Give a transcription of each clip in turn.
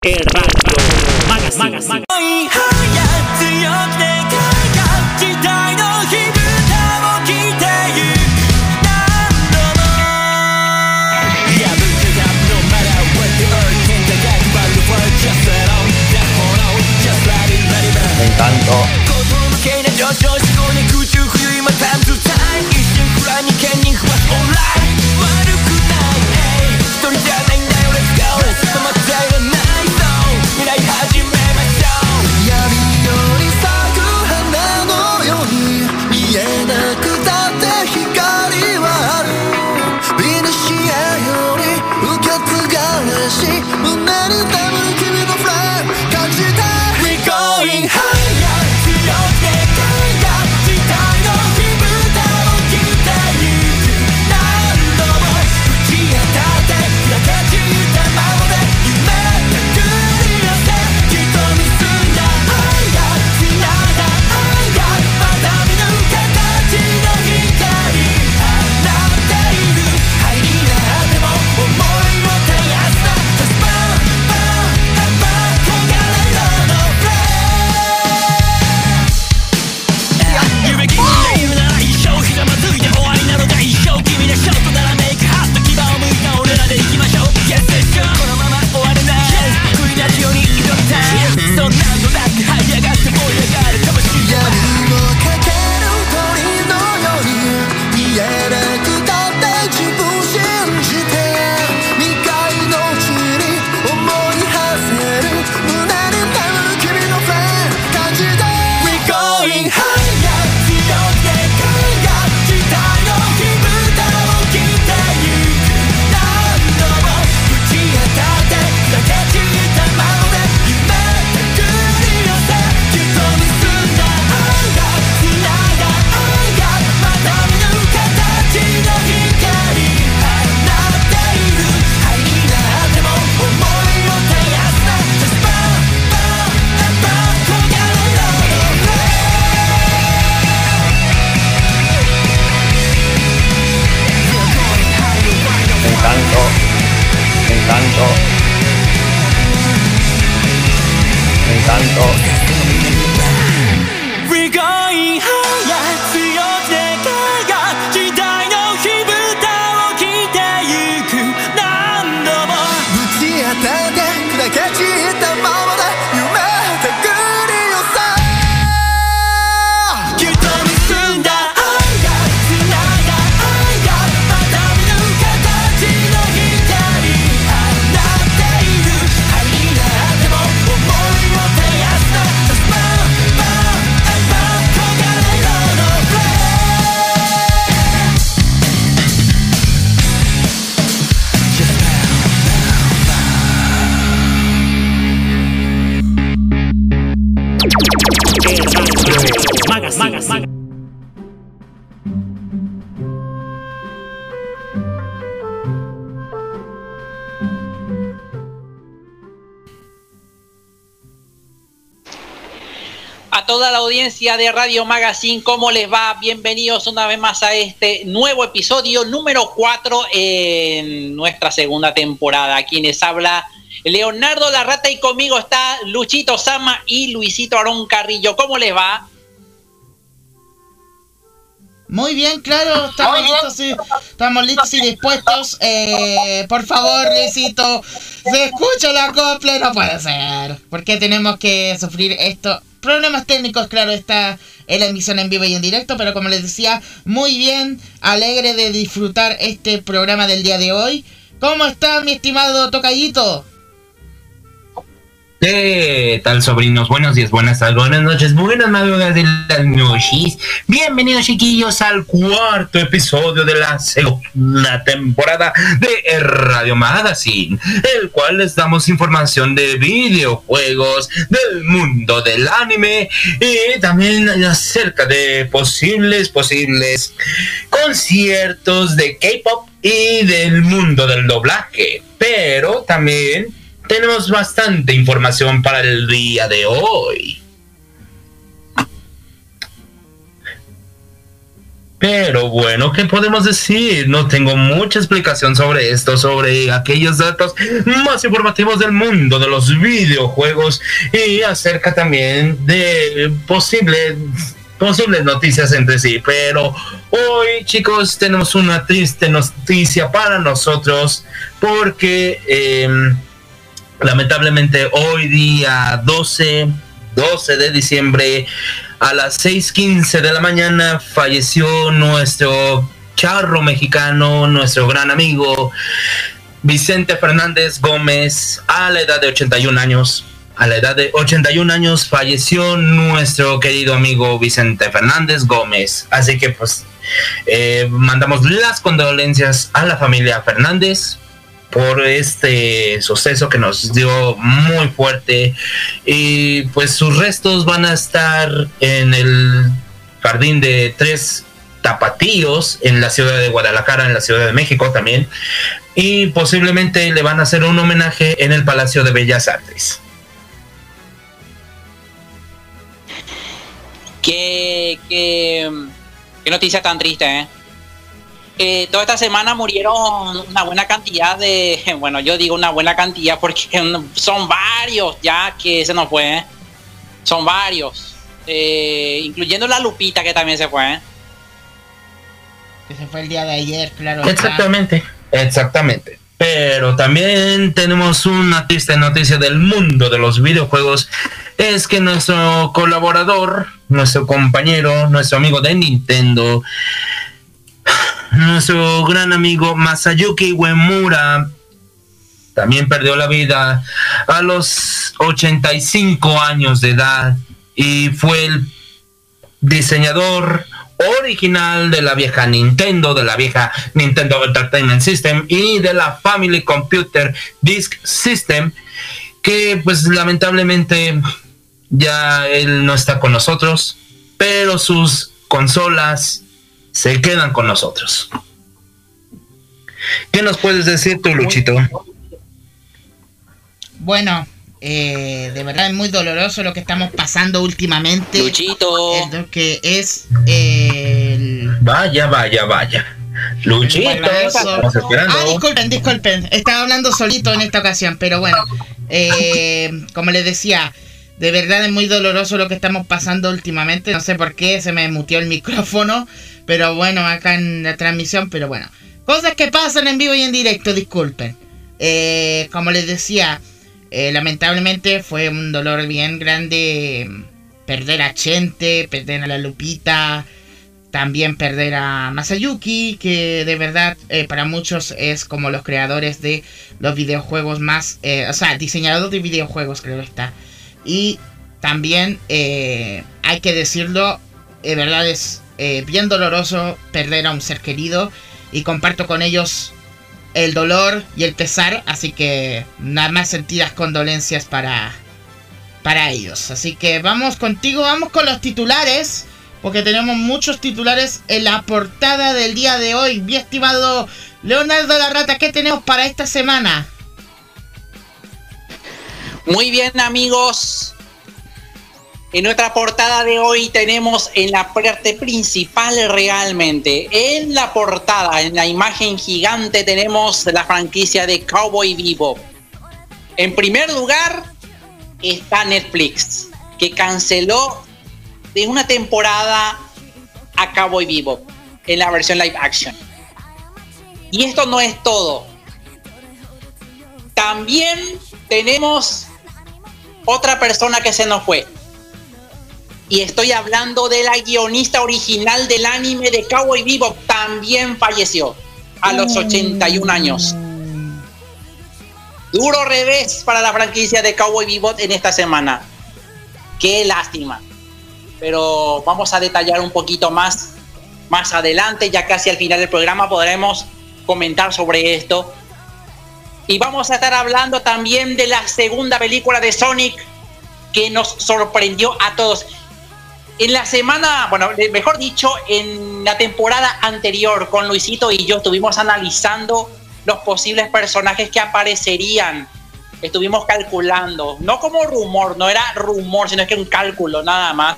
Radio Magazine. Me encantó. De Radio Magazine, ¿cómo les va? Bienvenidos una vez más a este nuevo episodio número 4 en nuestra segunda temporada. Quienes habla Leonardo Larrata y conmigo está Luchito Sama y Luisito Arón Carrillo. ¿Cómo les va? Muy bien, claro, estamos listos y, estamos listos y dispuestos. Eh, por favor, Luisito, se escucha la copla, no puede ser. ¿Por qué tenemos que sufrir esto problemas técnicos, claro, está en la emisión en vivo y en directo, pero como les decía, muy bien, alegre de disfrutar este programa del día de hoy. ¿Cómo está mi estimado Tocayito? ¿Qué tal, sobrinos? Buenos días, buenas tardes, buenas noches, buenas madrugadas de las noches. Bienvenidos, chiquillos, al cuarto episodio de la segunda temporada de Radio Magazine, el cual les damos información de videojuegos, del mundo del anime y también acerca de posibles, posibles conciertos de K-pop y del mundo del doblaje. Pero también tenemos bastante información para el día de hoy. Pero bueno, ¿qué podemos decir? No tengo mucha explicación sobre esto, sobre aquellos datos más informativos del mundo de los videojuegos y acerca también de posibles posibles noticias entre sí. Pero hoy, chicos, tenemos una triste noticia para nosotros porque em, lamentablemente hoy día 12, 12 de diciembre a las 6.15 de la mañana falleció nuestro charro mexicano, nuestro gran amigo Vicente Fernández Gómez a la edad de 81 años. A la edad de 81 años falleció nuestro querido amigo Vicente Fernández Gómez. Así que pues eh, mandamos las condolencias a la familia Fernández por este suceso que nos dio muy fuerte y pues sus restos van a estar en el jardín de tres tapatíos en la ciudad de Guadalajara, en la ciudad de México también y posiblemente le van a hacer un homenaje en el Palacio de Bellas Artes. Qué, qué, qué noticia tan triste, ¿eh? Eh, toda esta semana murieron una buena cantidad de, bueno, yo digo una buena cantidad porque son varios ya que se nos fue, ¿eh? son varios, eh, incluyendo la Lupita que también se fue. Que se fue el día de ayer, claro. Exactamente, exactamente. Pero también tenemos una triste noticia del mundo de los videojuegos. Es que nuestro colaborador, nuestro compañero, nuestro amigo de Nintendo, nuestro gran amigo Masayuki Uemura también perdió la vida a los 85 años de edad y fue el diseñador original de la vieja Nintendo, de la vieja Nintendo Entertainment System y de la Family Computer Disk System, que pues lamentablemente ya él no está con nosotros, pero sus consolas se quedan con nosotros. ¿Qué nos puedes decir tú, Luchito? Bueno, eh, de verdad es muy doloroso lo que estamos pasando últimamente. Luchito. que es el... Vaya, vaya, vaya. Luchito, estamos esperando. Ah, disculpen, disculpen. Estaba hablando solito en esta ocasión, pero bueno. Eh, como les decía, de verdad es muy doloroso lo que estamos pasando últimamente. No sé por qué se me mutió el micrófono. Pero bueno, acá en la transmisión, pero bueno. Cosas que pasan en vivo y en directo, disculpen. Eh, como les decía, eh, lamentablemente fue un dolor bien grande mm, perder a Chente, perder a la Lupita, también perder a Masayuki, que de verdad eh, para muchos es como los creadores de los videojuegos más, o sea, diseñador de videojuegos creo está. Y también hay que decirlo, de verdad es eh, bien doloroso perder a un ser querido y comparto con ellos el dolor y el pesar, así que nada más sentidas condolencias para, para ellos. Así que vamos contigo, vamos con los titulares, porque tenemos muchos titulares en la portada del día de hoy. Mi estimado Leonardo La Rata, ¿qué tenemos para esta semana? Muy bien amigos, en nuestra portada de hoy tenemos en la parte principal realmente, en la portada, en la imagen gigante tenemos la franquicia de Cowboy Vivo. En primer lugar está Netflix, que canceló de una temporada a Cowboy Vivo en la versión live action. Y esto no es todo. También tenemos otra persona que se nos fue y estoy hablando de la guionista original del anime de Cowboy Vivo. También falleció a los 81 mm. años. Duro revés para la franquicia de Cowboy Vivo en esta semana. Qué lástima. Pero vamos a detallar un poquito más más adelante, ya casi al final del programa podremos comentar sobre esto. Y vamos a estar hablando también de la segunda película de Sonic que nos sorprendió a todos en la semana, bueno, mejor dicho, en la temporada anterior con Luisito y yo estuvimos analizando los posibles personajes que aparecerían. Estuvimos calculando, no como rumor, no era rumor, sino que un cálculo nada más.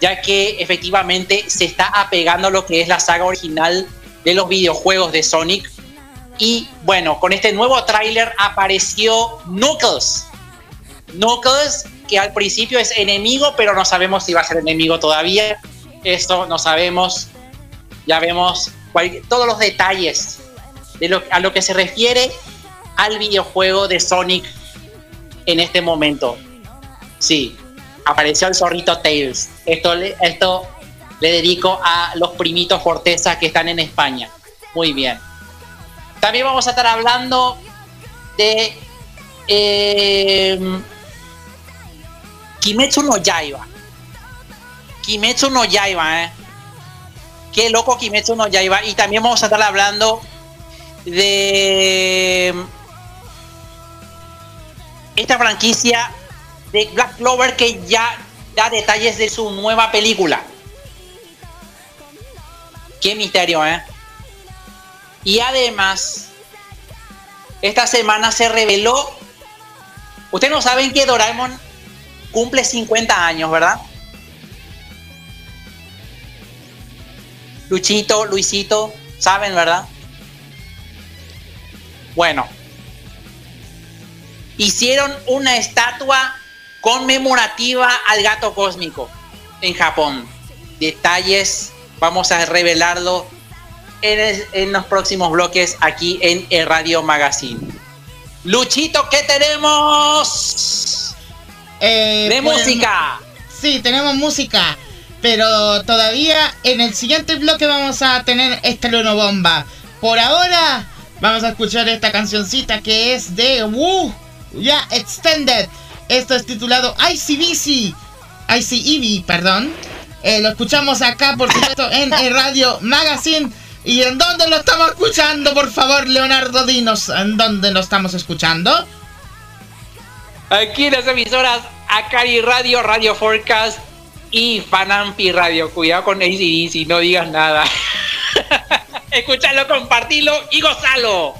ya que efectivamente se está apegando a lo que es la saga original de los videojuegos de Sonic. Y bueno, con este nuevo tráiler apareció Knuckles. Knuckles, que al principio es enemigo, pero no sabemos si va a ser enemigo todavía. Esto no sabemos. Ya vemos todos los detalles de lo, a lo que se refiere al videojuego de Sonic en este momento. Sí, apareció el zorrito Tails. Esto, esto le dedico a los primitos Forteza que están en España. Muy bien. También vamos a estar hablando de eh, Kimetsu no Yaiba. Kimetsu no Yaiba, ¿eh? Qué loco Kimetsu no Yaiba. Y también vamos a estar hablando de esta franquicia de Black Clover que ya da detalles de su nueva película. Qué misterio, ¿eh? Y además, esta semana se reveló. Ustedes no saben que Doraemon cumple 50 años, ¿verdad? Luchito, Luisito, saben, ¿verdad? Bueno, hicieron una estatua conmemorativa al gato cósmico en Japón. Detalles, vamos a revelarlo en, los próximos bloques aquí en el Radio Magazine. Luchito, ¿qué tenemos? Eh, de pues, música. Sí, tenemos música. Pero todavía en el siguiente bloque vamos a tener esta bomba. Por ahora vamos a escuchar esta cancioncita que es de Woo, ya Extended. Esto es titulado ICBC, ICEV, perdón. Eh, lo escuchamos acá, por supuesto, en el Radio Magazine. ¿Y en dónde lo estamos escuchando? Por favor, Leonardo, dinos, ¿en dónde lo estamos escuchando? Aquí en las emisoras Acari Radio, Radio Forecast y Fanampi Radio. Cuidado con ACDC, no digas nada. Escuchalo, compartilo y gozalo.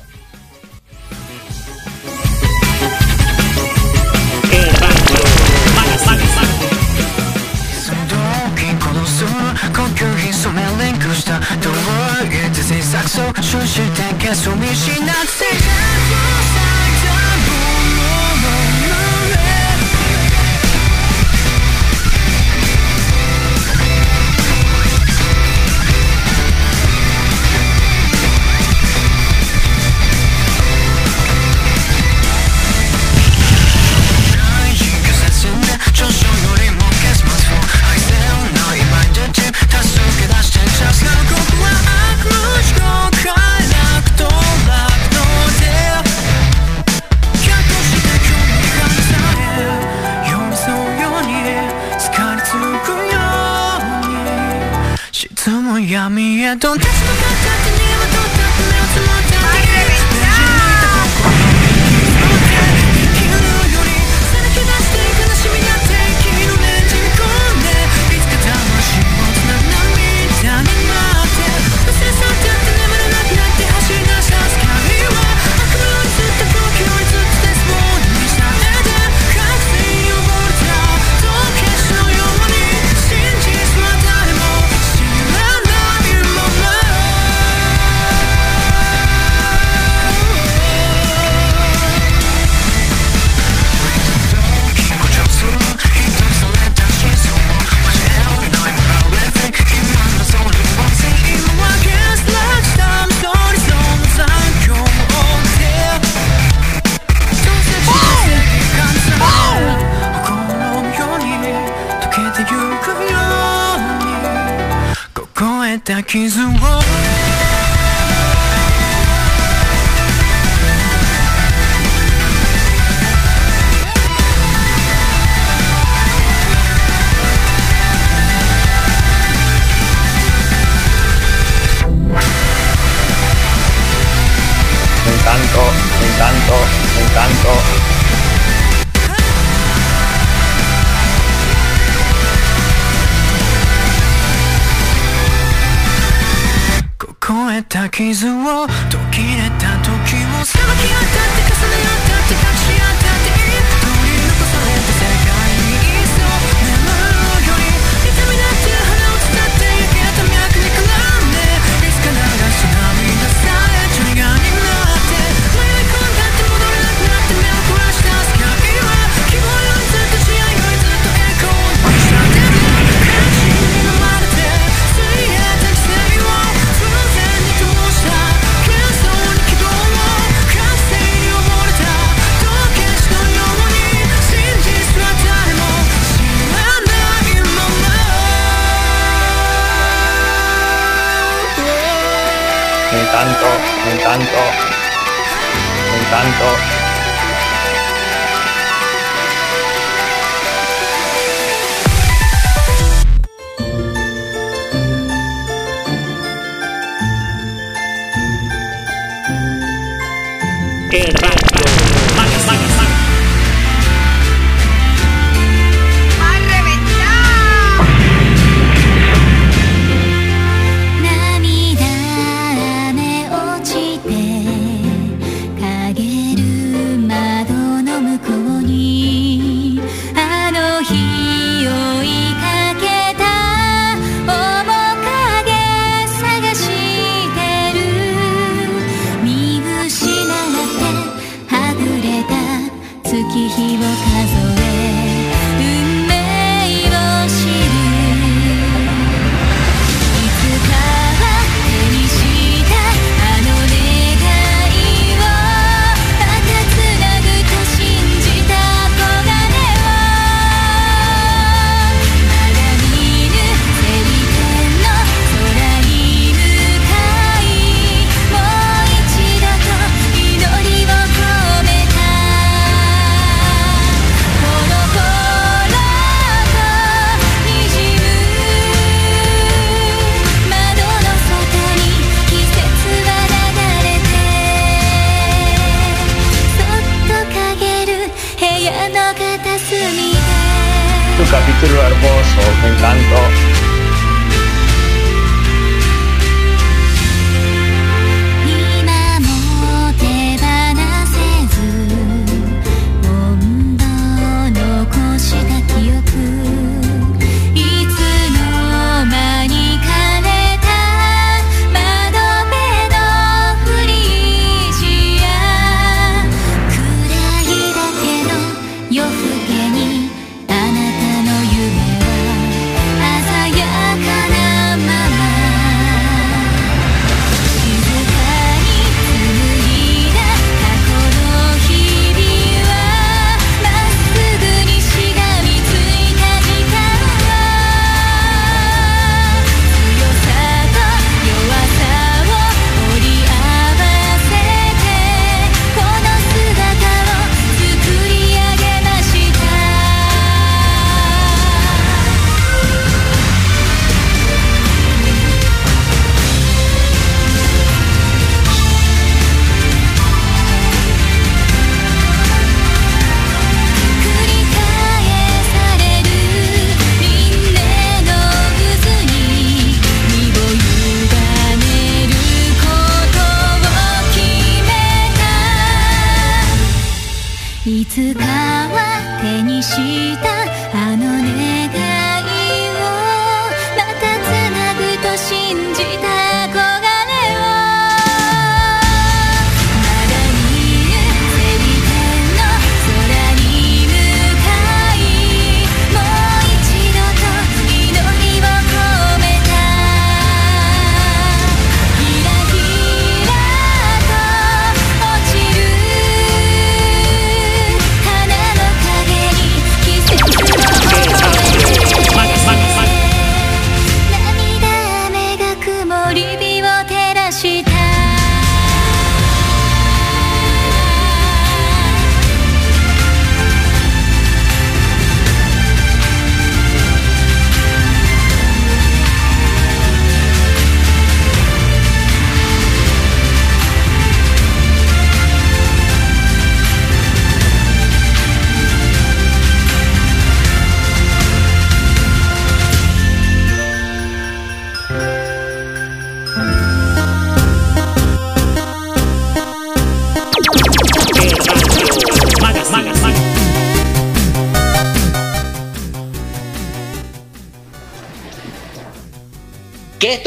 don't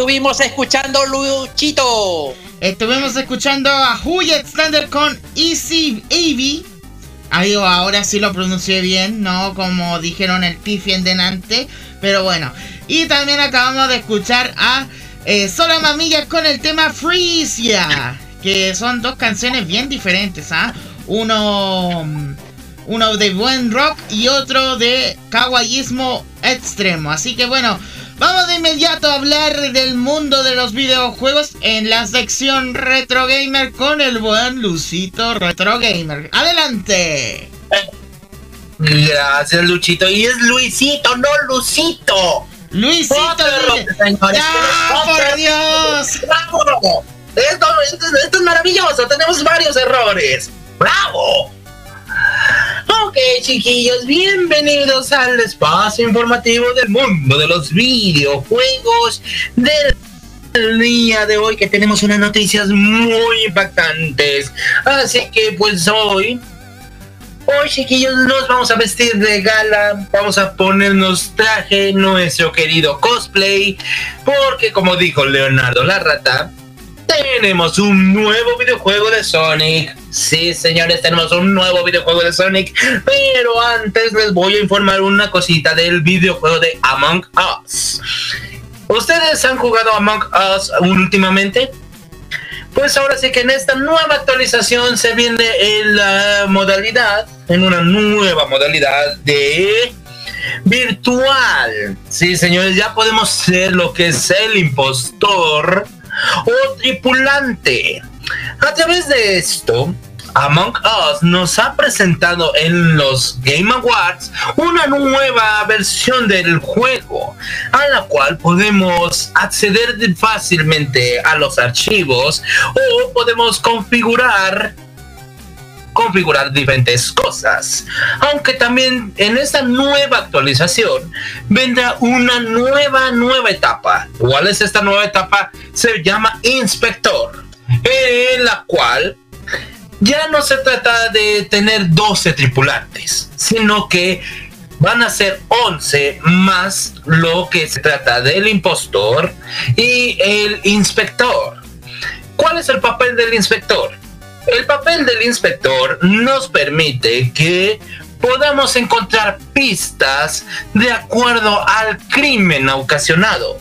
estuvimos escuchando, Luchito? Estuvimos escuchando a Huyet Standard con Easy Avy. ahora sí lo pronuncié bien, no como dijeron el Pifi en denante. Pero bueno. Y también acabamos de escuchar a eh, Sola Mamilla con el tema Freesia. Que son dos canciones bien diferentes, ¿ah? Uno. Uno de buen rock y otro de kawaiismo extremo. Así que bueno, Vamos de inmediato a hablar del mundo de los videojuegos en la sección Retro Gamer con el buen Lucito Retro Gamer. ¡Adelante! Gracias, Luchito. Y es Luisito, no Lucito. Luisito. ¡Ah, por Dios! ¡Bravo! Esto, esto, es maravilloso. Tenemos varios errores. ¡Bravo! Ok, chiquillos, bienvenidos al espacio informativo del mundo de los videojuegos del día de hoy que tenemos unas noticias muy impactantes. Así que pues hoy Hoy, chiquillos, nos vamos a vestir de gala, vamos a ponernos traje, nuestro querido cosplay, porque como dijo Leonardo la rata, tenemos un nuevo videojuego de Sonic. Sí, señores, tenemos un nuevo videojuego de Sonic. Pero antes les voy a informar una cosita del videojuego de Among Us. ¿Ustedes han jugado Among Us últimamente? Pues ahora sí que en esta nueva actualización se viene en la modalidad, en una nueva modalidad de virtual. Sí, señores, ya podemos ser lo que es el impostor o tripulante. A través de esto, Among Us nos ha presentado en los Game Awards una nueva versión del juego, a la cual podemos acceder fácilmente a los archivos o podemos configurar configurar diferentes cosas. Aunque también en esta nueva actualización vendrá una nueva, nueva etapa. ¿Cuál es esta nueva etapa? Se llama Inspector, en la cual ya no se trata de tener 12 tripulantes, sino que van a ser 11 más lo que se trata del impostor y el inspector. ¿Cuál es el papel del inspector? El papel del inspector nos permite que podamos encontrar pistas de acuerdo al crimen ocasionado.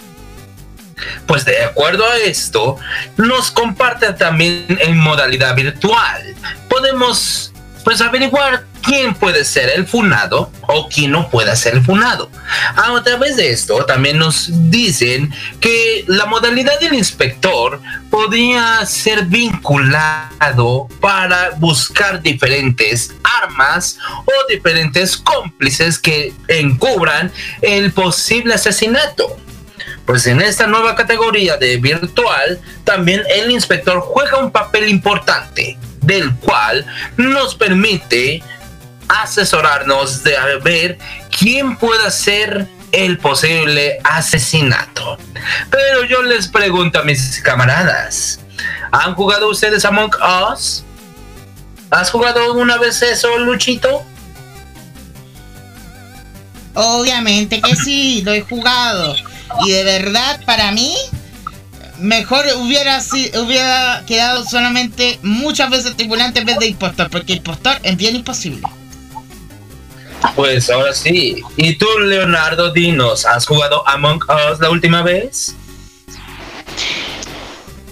Pues de acuerdo a esto, nos comparte también en modalidad virtual. Podemos pues averiguar quién puede ser el funado o quién no puede ser el funado. A través de esto también nos dicen que la modalidad del inspector podría ser vinculado para buscar diferentes armas o diferentes cómplices que encubran el posible asesinato. Pues en esta nueva categoría de virtual, también el inspector juega un papel importante, del cual nos permite asesorarnos de ver quién puede ser el posible asesinato. Pero yo les pregunto a mis camaradas, ¿han jugado ustedes Among Us? ¿Has jugado alguna vez eso, Luchito? Obviamente que sí, lo he jugado. Y de verdad, para mí, mejor hubiera, hubiera quedado solamente muchas veces tripulante en vez de impostor, porque impostor es bien imposible. Pues ahora sí. ¿Y tú, Leonardo, dinos, has jugado Among Us la última vez?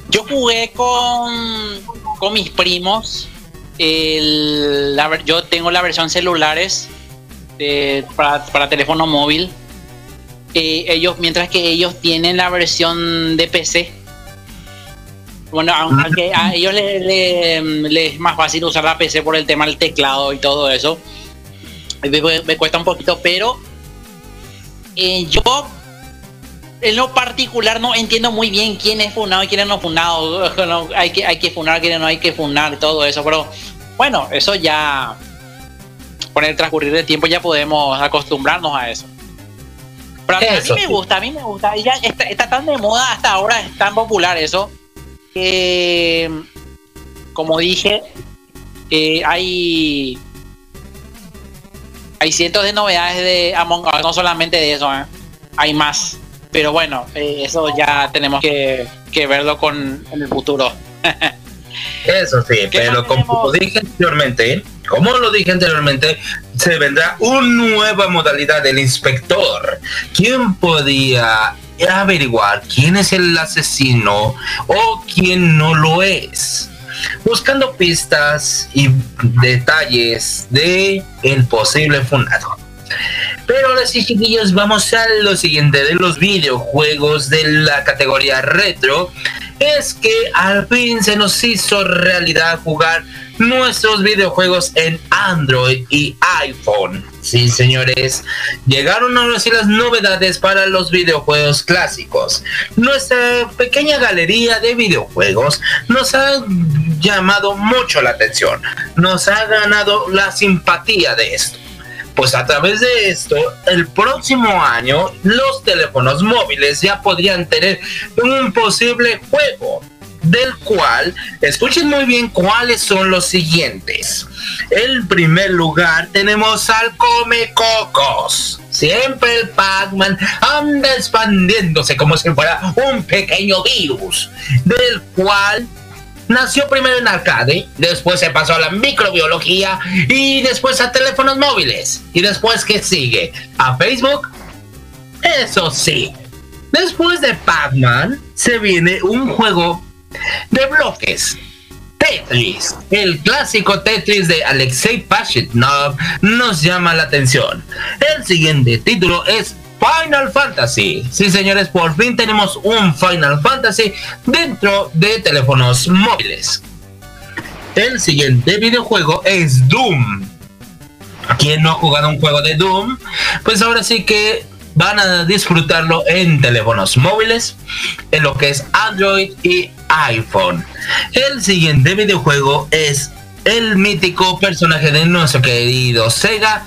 Yo jugué con, con mis primos. Yo tengo la versión celulares para, para teléfono móvil ellos, mientras que ellos tienen la versión de PC. Bueno, aunque a ellos les, es más fácil usar la PC por el tema del teclado y todo eso. Me, cuesta un poquito, pero eh, yo en lo particular no entiendo muy bien quién es funado y quién no funado. hay, que, hay que funar, quién no hay que funar, todo eso. Pero bueno, eso ya con el transcurrir del tiempo ya podemos acostumbrarnos a eso. Pero a, mí me gusta, a mí me gusta. ya está, tan de moda hasta ahora, es tan popular eso. Que, como dije, eh, hay hay cientos de novedades de Among Us, no solamente de eso, ¿eh? hay más. Pero bueno, eh, eso ya tenemos que, verlo con en el futuro. eso sí, pero como dije anteriormente, como lo dije anteriormente, se vendrá una nueva modalidad del inspector. ¿Quién podía averiguar quién es el asesino o quién no lo es? Buscando pistas y detalles de el posible fundador. Pero ahora sí, chiquillos, vamos a lo siguiente de los videojuegos de la categoría retro. Es que al fin se nos hizo realidad jugar nuestros videojuegos en Android y iPhone. Sí, señores, llegaron ahora sí las novedades para los videojuegos clásicos. Nuestra pequeña galería de videojuegos nos ha llamado mucho la atención, nos ha ganado la simpatía de esto. Pues a través de esto, el próximo año los teléfonos móviles ya podrían tener un posible juego del cual, escuchen muy bien cuáles son los siguientes. En primer lugar tenemos al Come Cocos. Siempre el Pac-Man anda expandiéndose como si fuera un pequeño virus, del cual nació primero en arcade, después se pasó a la microbiología y después a teléfonos móviles. Y después, ¿qué sigue? ¿A Facebook? Eso sí. Después de Pac-Man se viene un juego de bloques. Tetris, el clásico Tetris de Alexei Pashitnov, nos llama la atención. El siguiente título es Final Fantasy. Sí, señores, por fin tenemos un Final Fantasy dentro de teléfonos móviles. El siguiente videojuego es Doom. ¿Quién no ha jugado un juego de Doom? Pues ahora sí que van a disfrutarlo en teléfonos móviles, en lo que es Android y iPhone. El siguiente videojuego es el mítico personaje de nuestro querido Sega,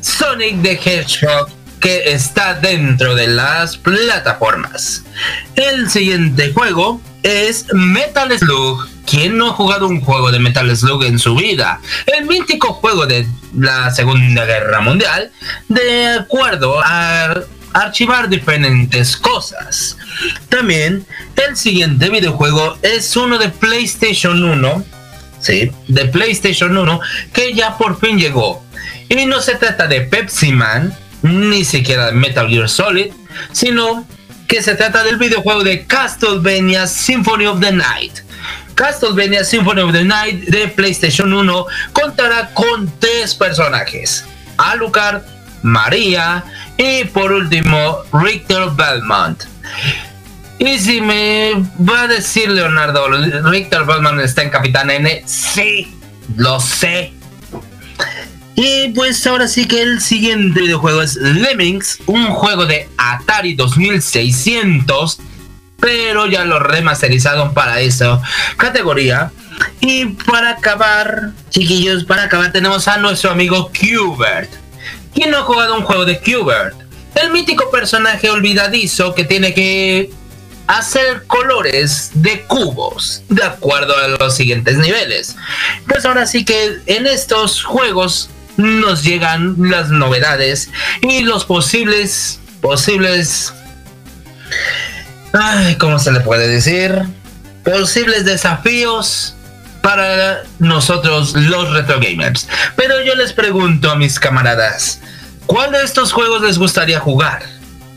Sonic the Hedgehog, que está dentro de las plataformas. El siguiente juego es Metal Slug. ¿Quién no ha jugado un juego de Metal Slug en su vida? El mítico juego de la Segunda Guerra Mundial, de acuerdo a archivar diferentes cosas. También el siguiente videojuego es uno de PlayStation 1, sí, de PlayStation 1, que ya por fin llegó. Y no se trata de Pepsi Man, ni siquiera de Metal Gear Solid, sino que se trata del videojuego de Castlevania Symphony of the Night. Castlevania Symphony of the Night de PlayStation 1 contará con tres personajes: Alucard, María y por último Richter Belmont. Y si me va a decir Leonardo, Richter Belmont está en Capitán N, sí, lo sé. Y pues ahora sí que el siguiente videojuego es Lemmings, un juego de Atari 2600, pero ya lo remasterizaron para esa categoría. Y para acabar, chiquillos, para acabar tenemos a nuestro amigo Qbert. ¿Quién no ha jugado un juego de Qbert? El mítico personaje olvidadizo que tiene que hacer colores de cubos de acuerdo a los siguientes niveles. Pues ahora sí que en estos juegos nos llegan las novedades y los posibles, posibles, ay, ¿cómo se le puede decir? Posibles desafíos para nosotros los retro gamers. Pero yo les pregunto a mis camaradas, ¿cuál de estos juegos les gustaría jugar?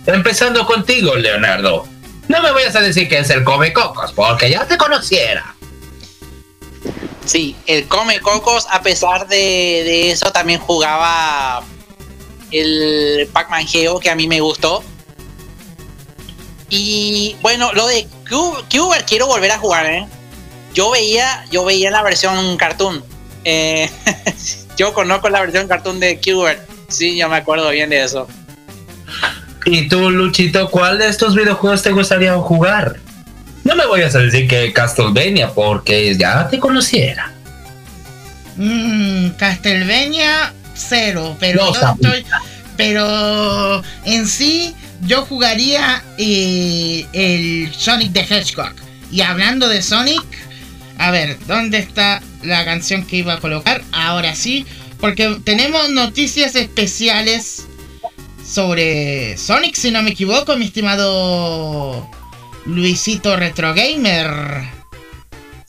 Empezando contigo, Leonardo. No me vayas a decir que es el Come Cocos, porque ya te conociera. Sí, el Come Cocos, a pesar de, eso, también jugaba el Pac-Man Geo, que a mí me gustó. Y bueno, lo de Cuber quiero volver a jugar, ¿eh? Yo veía, yo veía la versión cartoon. Eh, yo conozco la versión cartoon de Cuber. Sí, yo me acuerdo bien de eso. ¿Y tú, Luchito, cuál de estos videojuegos te gustaría jugar? No me vayas a decir que Castlevania, porque ya te conociera. Mmm, Castlevania, cero, pero yo estoy. Pero en sí, yo jugaría eh, el Sonic the Hedgehog. Y hablando de Sonic, a ver, ¿dónde está la canción que iba a colocar? Ahora sí, porque tenemos noticias especiales sobre Sonic, si no me equivoco, mi estimado Luisito Retro Gamer.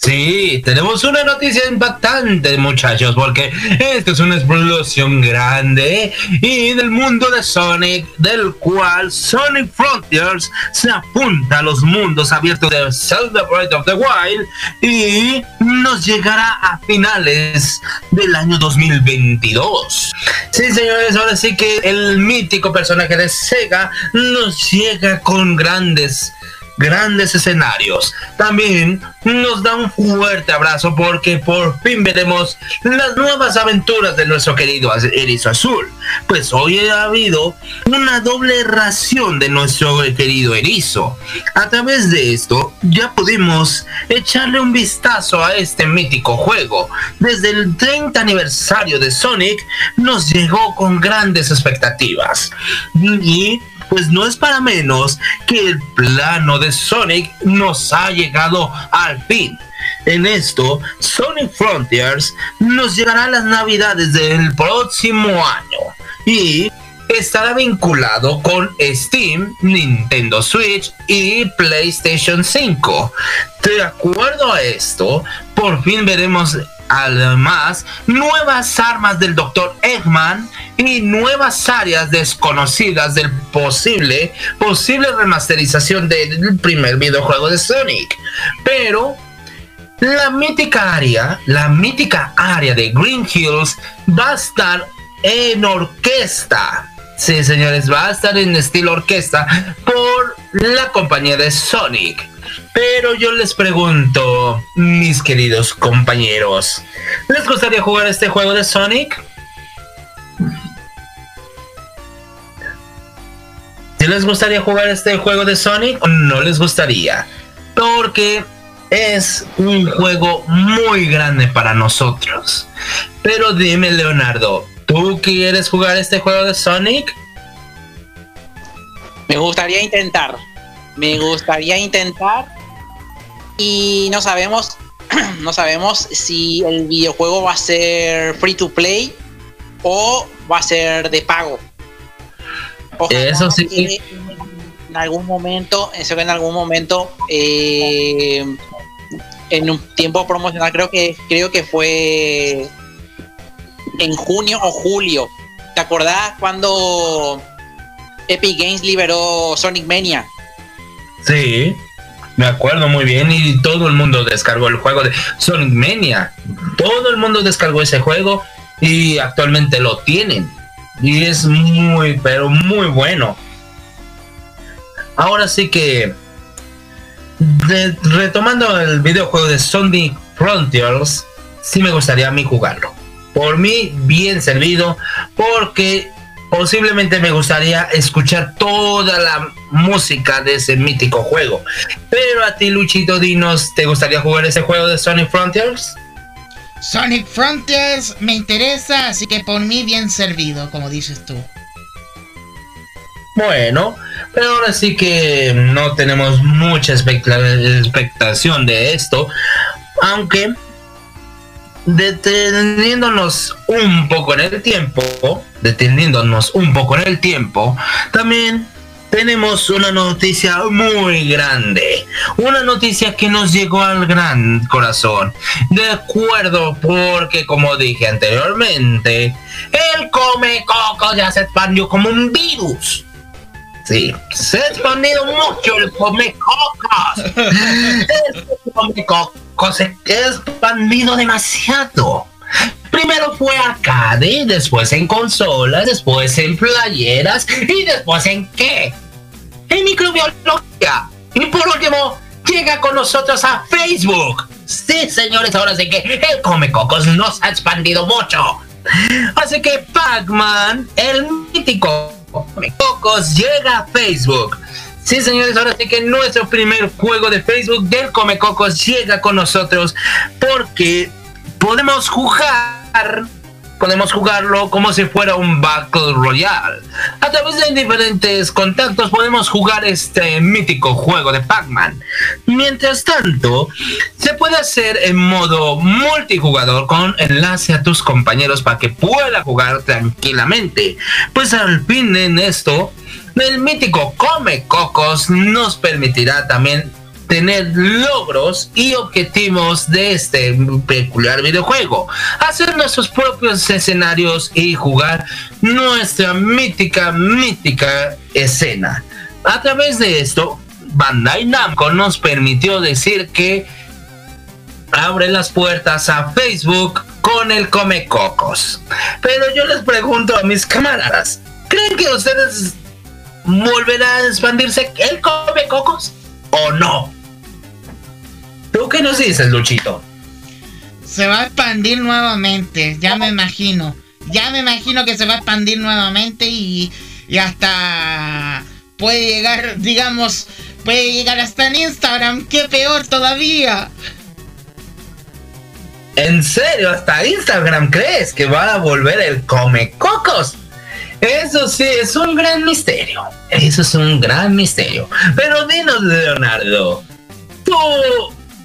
Sí, tenemos una noticia impactante, muchachos, porque esta es una explosión grande y del mundo de Sonic, del cual Sonic Frontiers se apunta a los mundos abiertos de Zelda Breath of the Wild y nos llegará a finales del año 2022. Sí, señores, ahora sí que el mítico personaje de Sega nos llega con grandes grandes escenarios. También nos da un fuerte abrazo porque por fin veremos las nuevas aventuras de nuestro querido erizo azul. Pues hoy ha habido una doble ración de nuestro querido erizo. A través de esto ya pudimos echarle un vistazo a este mítico juego. Desde el 30 aniversario de Sonic nos llegó con grandes expectativas. Y pues no es para menos que el plano de Sonic nos ha llegado al fin. En esto, Sonic Frontiers nos llegará a las navidades del próximo año y estará vinculado con Steam, Nintendo Switch y PlayStation 5. De acuerdo a esto, por fin veremos Además, nuevas armas del Dr. Eggman y nuevas áreas desconocidas del posible, posible remasterización del primer videojuego de Sonic. Pero la mítica área, la mítica área de Green Hills va a estar en orquesta. Sí, señores, va a estar en estilo orquesta por la compañía de Sonic. Pero yo les pregunto, mis queridos compañeros, ¿les gustaría jugar este juego de Sonic? ¿Si les gustaría jugar este juego de Sonic o no les gustaría? Porque es un juego muy grande para nosotros. Pero dime, Leonardo, ¿tú quieres jugar este juego de Sonic? Me gustaría intentar. Me gustaría intentar y no sabemos, no sabemos si el videojuego va a ser free to play o va a ser de pago. eso sí. En algún momento, eso que en algún momento, eh, en un tiempo promocional, creo que creo que fue en junio o julio. ¿Te acordás cuando Epic Games liberó Sonic Mania? Sí. Me acuerdo muy bien y todo el mundo descargó el juego de Sonic Mania. Todo el mundo descargó ese juego y actualmente lo tienen. Y es muy, pero muy bueno. Ahora sí que, retomando el videojuego de Sonic Frontiers, sí me gustaría a mí jugarlo. Por mí, bien servido, porque posiblemente me gustaría escuchar toda la música de ese mítico juego. Pero a ti, Luchito, dinos, ¿te gustaría jugar ese juego de Sonic Frontiers? Sonic Frontiers me interesa, así que por mí bien servido, como dices tú. Bueno, pero ahora sí que no tenemos mucha expectación de esto, aunque deteniéndonos un poco en el tiempo, deteniéndonos un poco en el tiempo, también tenemos una noticia muy grande, una noticia que nos llegó al gran corazón. De acuerdo, porque como dije anteriormente, el come coco ya se expandió como un virus. Sí, se ha expandido mucho el come cocos. el come cocos se ha expandido demasiado. Primero fue arcade, después en consolas, después en playeras y después en qué? En microbiología. Y por último, llega con nosotros a Facebook. Sí, señores, ahora sí que el Come Cocos nos ha expandido mucho. Así que Pac-Man, el mítico Cocos llega a Facebook. Sí, señores, ahora sí que nuestro primer juego de Facebook del Come Cocos llega con nosotros porque podemos jugar podemos jugarlo como si fuera un Battle Royale. A través de diferentes contactos podemos jugar este mítico juego de Pac-Man. Mientras tanto, se puede hacer en modo multijugador con enlace a tus compañeros para que puedan jugar tranquilamente. Pues al fin en esto, el mítico Come Cocos nos permitirá también tener logros y objetivos de este peculiar videojuego, hacer nuestros propios escenarios y jugar nuestra mítica, mítica escena. A través de esto, Bandai Namco nos permitió decir que abre las puertas a Facebook con el Come Cocos. Pero yo les pregunto a mis camaradas, ¿creen que ustedes volverá a expandirse el Come Cocos o no? ¿Tú qué nos dices, Luchito? Se va a expandir nuevamente, ya me imagino. Ya me imagino que se va a expandir nuevamente y, y hasta puede llegar, digamos, puede llegar hasta en Instagram. ¡Qué peor todavía! ¿En serio? ¿Hasta Instagram crees que va a volver el Come Cocos? Eso sí, es un gran misterio. Eso es un gran misterio. Pero dinos, Leonardo, ¿tú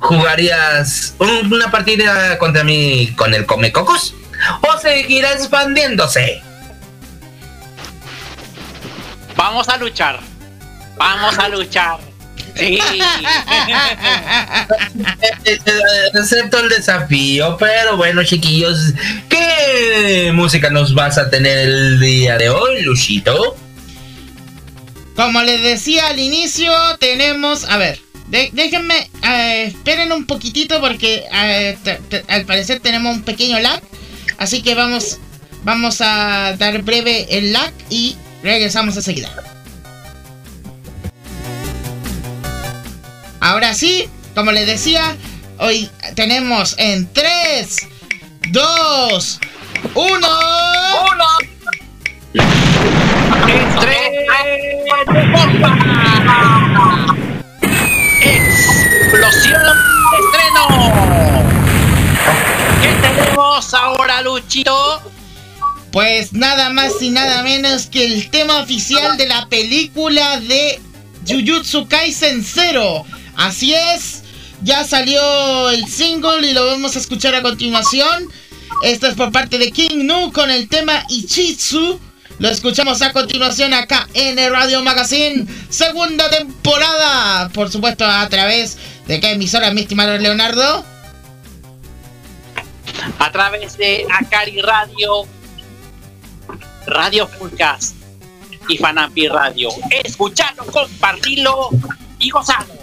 ¿Jugarías una partida contra mí con el Comecocos? ¿O seguirá expandiéndose? Vamos a luchar. Vamos a luchar. Sí. Acepto el desafío, pero bueno, chiquillos, ¿qué música nos vas a tener el día de hoy, Luchito? Como les decía al inicio, tenemos, a ver, déjenme, eh, esperen un poquitito porque eh, al parecer tenemos un pequeño lag. Así que vamos, vamos a dar breve el lag y regresamos enseguida. Ahora sí, como les decía, hoy tenemos en 3, 2, 1. 1. Explosión estreno. ¿Qué tenemos ahora, Luchito? Pues nada más y nada menos que el tema oficial de la película de Jujutsu Kaisen 0. Así es, ya salió el single y lo vamos a escuchar a continuación. Esto es por parte de King Nu con el tema Ichitsu. Lo escuchamos a continuación acá en el Radio Magazine, segunda temporada, por supuesto a través ¿De qué emisora, mi estimado Leonardo? A través de Acari Radio, Radio Fulcast y Fanapi Radio. Escuchalo, compartilo y gozalo.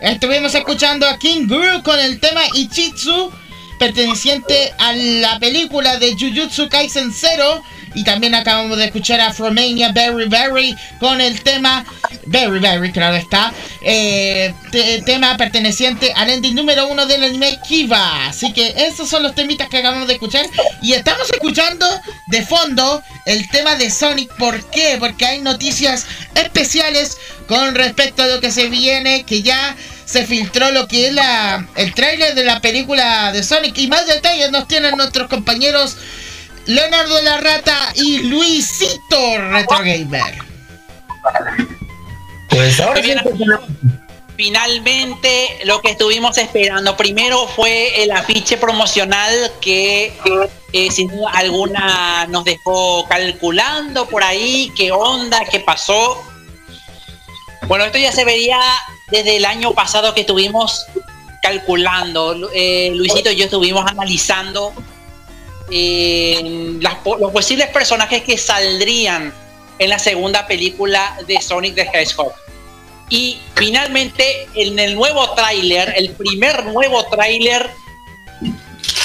Estuvimos escuchando a King Guru con el tema Ichitsu, perteneciente a la película de Jujutsu Kaisen Zero. Y también acabamos de escuchar a Fromania Berry Berry con el tema Berry Berry, claro está. Eh, tema perteneciente al ending número uno del anime Kiva. Así que esos son los temitas que acabamos de escuchar. Y estamos escuchando de fondo el tema de Sonic. ¿Por qué? Porque hay noticias especiales con respecto a lo que se viene, que ya se filtró lo que es la, el tráiler de la película de Sonic y más detalles nos tienen nuestros compañeros Leonardo La Rata y Luisito Retrogamer. Pues ahora pues, finalmente lo que estuvimos esperando primero fue el afiche promocional que eh, sin duda alguna nos dejó calculando por ahí qué onda, qué pasó. Bueno, esto ya se vería desde el año pasado que estuvimos calculando. Eh, Luisito y yo estuvimos analizando eh, los posibles personajes que saldrían en la segunda película de Sonic the Hedgehog. Y finalmente, en el nuevo tráiler, el primer nuevo tráiler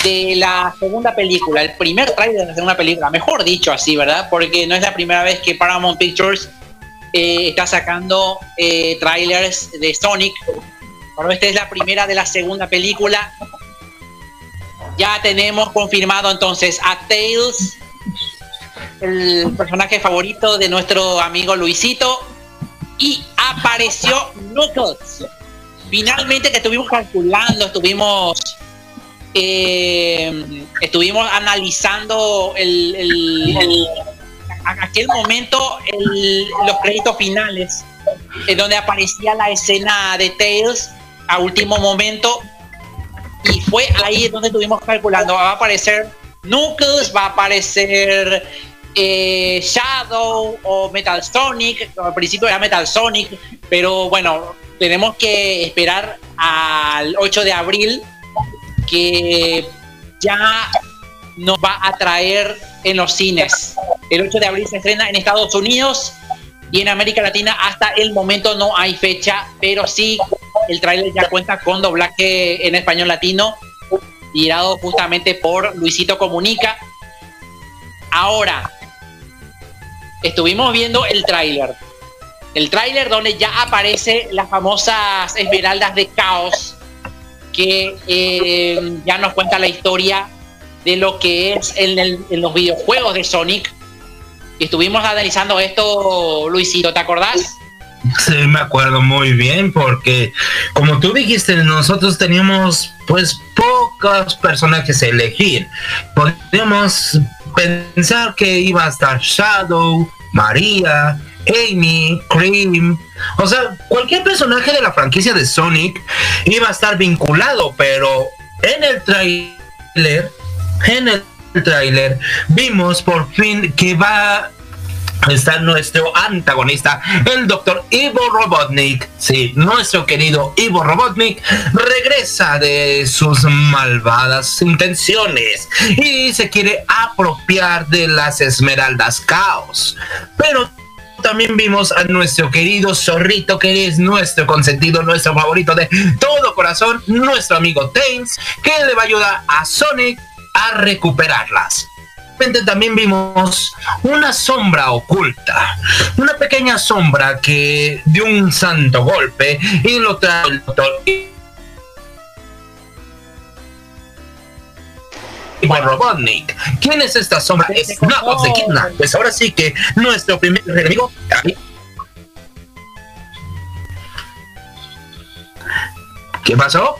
de la segunda película, el primer tráiler de la segunda película, mejor dicho así, ¿verdad? Porque no es la primera vez que Paramount Pictures eh, está sacando eh, trailers de Sonic. Bueno, esta es la primera de la segunda película. Ya tenemos confirmado entonces a Tails, el personaje favorito de nuestro amigo Luisito. Y apareció Knuckles. Finalmente que estuvimos calculando, estuvimos eh, estuvimos analizando el aquel momento el- los créditos finales, en donde aparecía la escena de Tails a último momento. Y fue ahí donde estuvimos calculando. Va a aparecer Knuckles, va a aparecer eh, Shadow o Metal Sonic. Al principio era Metal Sonic, pero bueno, tenemos que esperar al 8 de abril que ya nos va a traer en los cines. El 8 de abril se estrena en Estados Unidos y en América Latina hasta el momento no hay fecha, pero sí el tráiler ya cuenta con doblaje en español latino, tirado justamente por Luisito Comunica. Ahora, estuvimos viendo el tráiler. El tráiler donde ya aparece las famosas esmeraldas de caos que eh, ya nos cuenta la historia de lo que es en, el- en los videojuegos de Sonic. Estuvimos analizando esto, Luisito, ¿te acordás? Sí, me acuerdo muy bien porque como tú dijiste, nosotros teníamos pues pocos personajes a elegir. Podríamos pensar que iba a estar Shadow, María, Amy, Cream, o sea, cualquier personaje de la franquicia de Sonic iba a estar vinculado, pero en el tráiler, en el tráiler vimos por fin que va está nuestro antagonista, el doctor Ivo Robotnik. Sí, nuestro querido Ivo Robotnik regresa de sus malvadas intenciones y se quiere apropiar de las esmeraldas caos. Pero también vimos a nuestro querido zorrito, que es nuestro consentido, nuestro favorito de todo corazón, nuestro amigo Tails, que le va a ayudar a Sonic a recuperarlas. También vimos una sombra oculta, una pequeña sombra que dio un santo golpe y lo trajo el doctor Robotnik. ¿Quién es esta sombra? Es Knuckles de Kidna. Pues ahora sí que nuestro primer enemigo. ¿Qué pasó?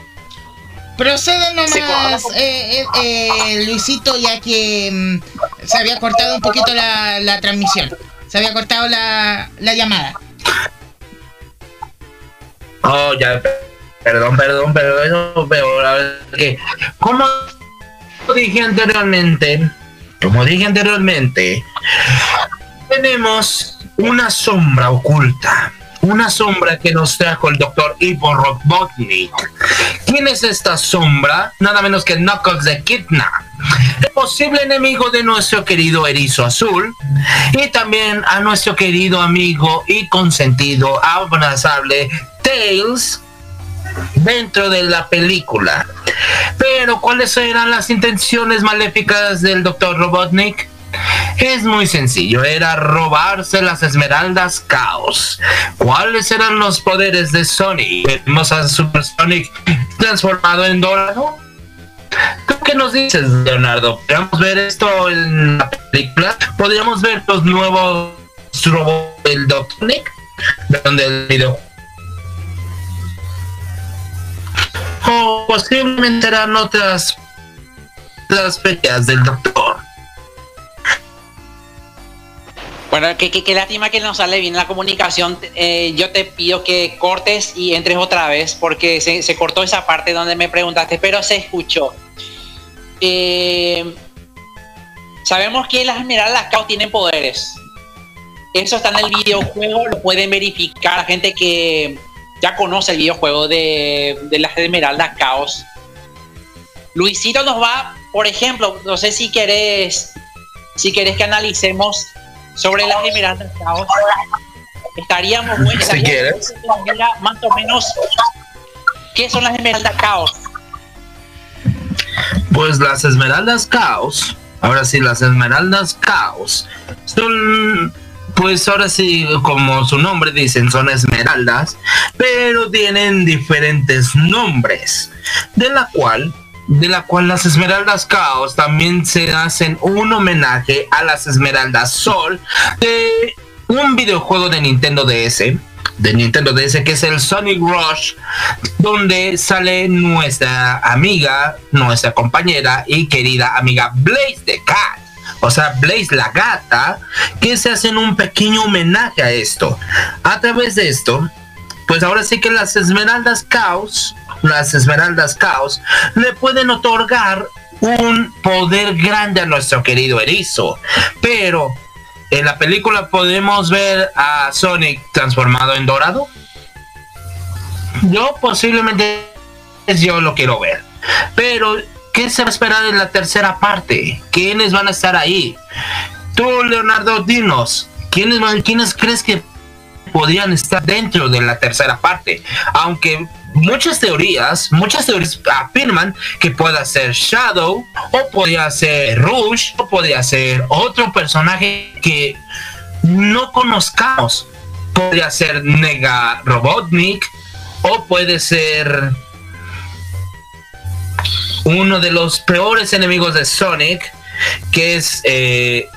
Procede nomás, eh, eh, eh, Luisito, ya que mm, se había cortado un poquito la, la transmisión. Se había cortado la, la llamada. Oh, ya, perdón, perdón, pero eso, pero la verdad que, como dije anteriormente, como dije anteriormente, tenemos una sombra oculta, una sombra que nos trajo el doctor Ivo Robotnik. ¿Quién es esta sombra? Nada menos que Knuckles de Kidna, el posible enemigo de nuestro querido erizo azul y también a nuestro querido amigo y consentido abrazable Tails dentro de la película. Pero ¿cuáles eran las intenciones maléficas del Dr. Robotnik? Es muy sencillo, era robarse las esmeraldas caos. ¿Cuáles eran los poderes de Sonic? Vemos a Super Sonic transformado en dorado. ¿Tú qué nos dices, Leonardo? ¿Podríamos ver esto en la película? ¿Podríamos ver los nuevos robots del Dr. Nick? Donde el video o posiblemente eran otras las fechas del doctor. Bueno, qué, qué- qué lástima que no sale bien la comunicación. Eh, yo te pido que cortes y entres otra vez porque se, se cortó esa parte donde me preguntaste, pero se escuchó. Eh, sabemos que las esmeraldas caos tienen poderes. Eso está en el videojuego, lo pueden verificar. Gente que ya conoce el videojuego de, de las esmeraldas caos. Luisito nos va, por ejemplo, no sé si querés, si querés que analicemos sobre las esmeraldas caos. Estaríamos buenos. Si quieres. Más o menos, ¿qué son las esmeraldas caos? Pues las esmeraldas caos, ahora sí, las esmeraldas caos son, pues ahora sí, como su nombre dicen, son esmeraldas, pero tienen diferentes nombres, de la cual, de la cual las esmeraldas caos también se hacen un homenaje a las esmeraldas sol de un videojuego de Nintendo DS. De Nintendo DS, que es el Sonic Rush, donde sale nuestra amiga, nuestra compañera y querida amiga Blaze the Cat. o sea, Blaze la gata, que se hacen un pequeño homenaje a esto. A través de esto, pues ahora sí que las Esmeraldas Caos, las Esmeraldas Caos, le pueden otorgar un poder grande a nuestro querido erizo. Pero en la película podemos ver a Sonic transformado en dorado. Yo posiblemente yo lo quiero ver. Pero, ¿qué se va a esperar en la tercera parte? ¿Quiénes van a estar ahí? Tú, Leonardo, dinos, ¿quiénes, quiénes crees que podrían estar dentro de la tercera parte? Aunque muchas teorías, muchas teorías afirman que pueda ser Shadow, o podría ser Rush, o podría ser otro personaje que no conozcamos. Podría ser Nega Robotnik, o puede ser uno de los peores enemigos de Sonic, que es, eh,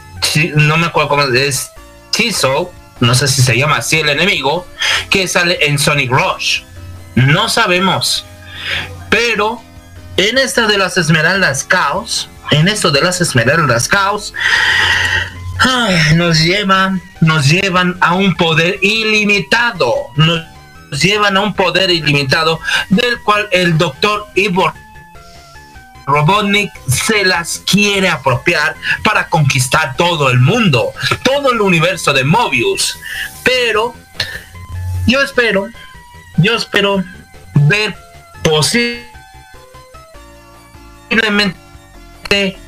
no me acuerdo cómo es, Chiso, no sé si se llama así el enemigo, que sale en Sonic Rush. No sabemos, pero en esta de las Esmeraldas Caos, en esto de las Esmeraldas Caos, nos llevan, nos llevan a un poder ilimitado, nos llevan a un poder ilimitado del cual el doctor Ivor Robotnik se las quiere apropiar para conquistar todo el mundo, todo el universo de Mobius. Pero yo espero, yo espero ver posiblemente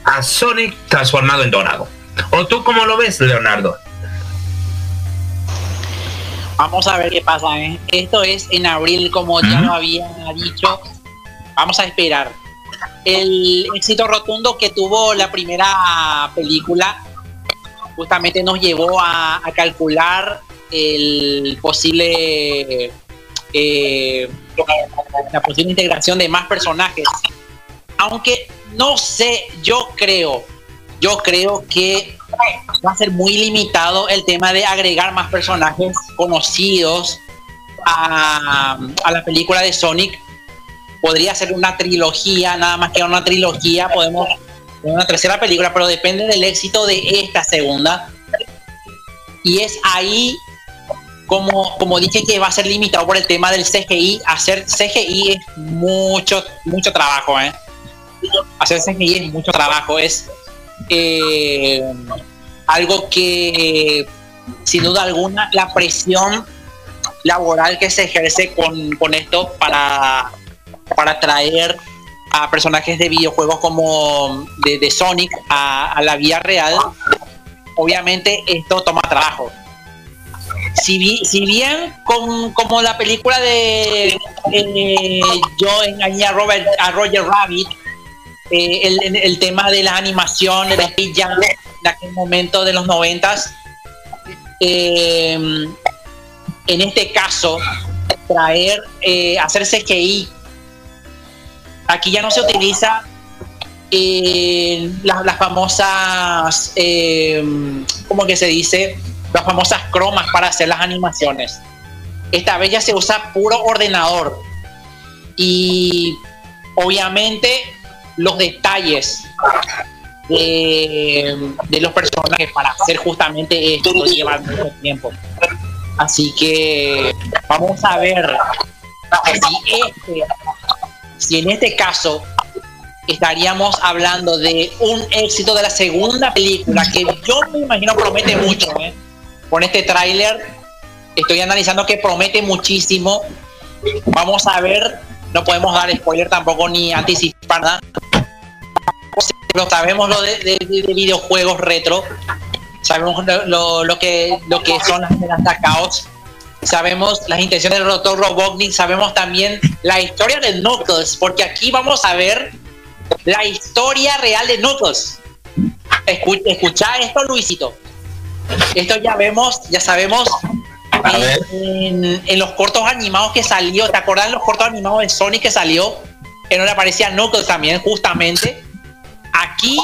a Sonic transformado en dorado. ¿O tú cómo lo ves, Leonardo? Vamos a ver qué pasa. ¿eh? Esto es en abril, como ya lo había dicho. Vamos a esperar. El éxito rotundo que tuvo la primera película justamente nos llevó a, calcular el posible eh, la posible integración de más personajes. Aunque no sé, yo creo, yo creo que va a ser muy limitado el tema de agregar más personajes conocidos a, a la película de Sonic. Podría ser una trilogía, nada más que una trilogía, podemos una tercera película, pero depende del éxito de esta segunda. Y es ahí, como, como dije, que va a ser limitado por el tema del CGI. Hacer CGI es mucho, mucho trabajo, ¿eh? Hacer CGI es mucho trabajo, es eh, algo que, sin duda alguna, la presión laboral que se ejerce con, con esto para, para traer a personajes de videojuegos como de, Sonic a, la vida real, obviamente esto toma trabajo. Si, bi- si bien como la película de eh, Yo engañé a, Robert, a Roger Rabbit, eh, el, tema de la animación de Speed Jam de aquel momento de los noventas, eh, en este caso, traer, eh, hacer CGI aquí ya no se utiliza eh, las, las famosas, eh, ¿cómo que se dice? Las famosas cromas para hacer las animaciones. Esta vez ya se usa puro ordenador. Y obviamente los detalles de, de los personajes para hacer justamente esto llevan mucho tiempo. Así que vamos a ver si este si en este caso estaríamos hablando de un éxito de la segunda película que yo me imagino promete mucho ¿eh? con este tráiler estoy analizando que promete muchísimo. Vamos a ver no podemos dar spoiler tampoco ni anticipar nada. Pero sabemos lo de, de- de videojuegos retro sabemos lo, que lo que son las, las sabemos las intenciones del Dr. Robotnik, sabemos también la historia de Knuckles, porque aquí vamos a ver la historia real de Knuckles. Escu- escucha esto, Luisito. Esto ya vemos, ya sabemos A ver. en, en los cortos animados que salió, ¿te acordás de los cortos animados de Sonic que salió? En donde aparecía Knuckles también, justamente. Aquí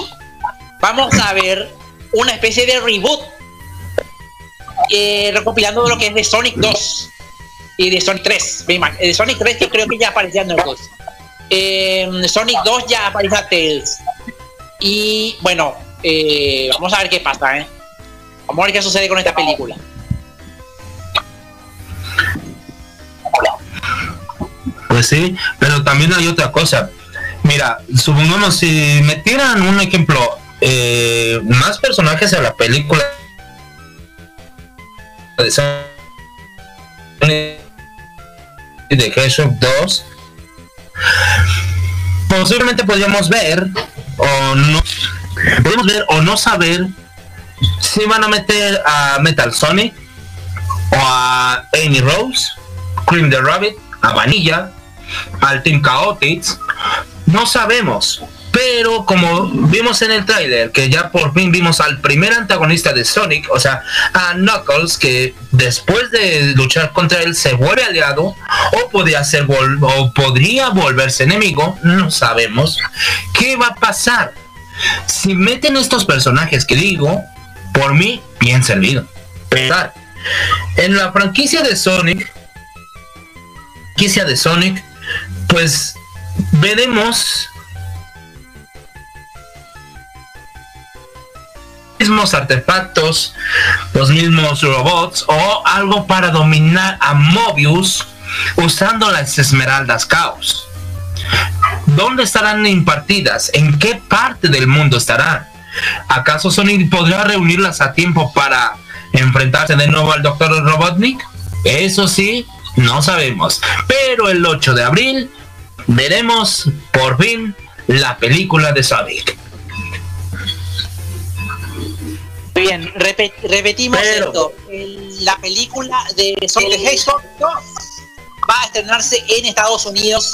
vamos a ver una especie de reboot eh, recopilando lo que es de Sonic 2 y de Sonic 3. me imag- De Sonic 3 que creo que ya aparecía Knuckles. Eh, Sonic 2 ya aparecía Tails. Y bueno, eh, vamos a ver qué pasa, ¿eh? Vamos a ver qué sucede con esta película. Pues sí, pero también hay otra cosa. Mira, supongamos si metieran un ejemplo, eh, más personajes a la película de Sonic de Hedgehog 2, posiblemente podríamos ver o no podemos ver o no saber si van a meter a Metal Sonic o a Amy Rose, Cream the Rabbit, a Vanilla, al Team Chaotix, no sabemos. Pero como vimos en el tráiler, que ya por fin vimos al primer antagonista de Sonic, o sea, a Knuckles, que después de luchar contra él se vuelve aliado, o podría ser vol- o podría volverse enemigo, no sabemos. ¿Qué va a pasar? Si meten estos personajes que digo, por mí, bien servido. Pero en la franquicia de Sonic, franquicia de Sonic, pues veremos mismos artefactos, los mismos robots o algo para dominar a Mobius usando las esmeraldas caos. ¿Dónde estarán impartidas? ¿En qué parte del mundo estarán? ¿Acaso Sonic podrá reunirlas a tiempo para enfrentarse de nuevo al Dr. Robotnik? Eso sí, no sabemos. Pero el 8 de abril veremos por fin la película de Sonic. Muy bien, repe- repetimos Pero- esto. El- la película de Sonic the Hedgehog 2 va a estrenarse en Estados Unidos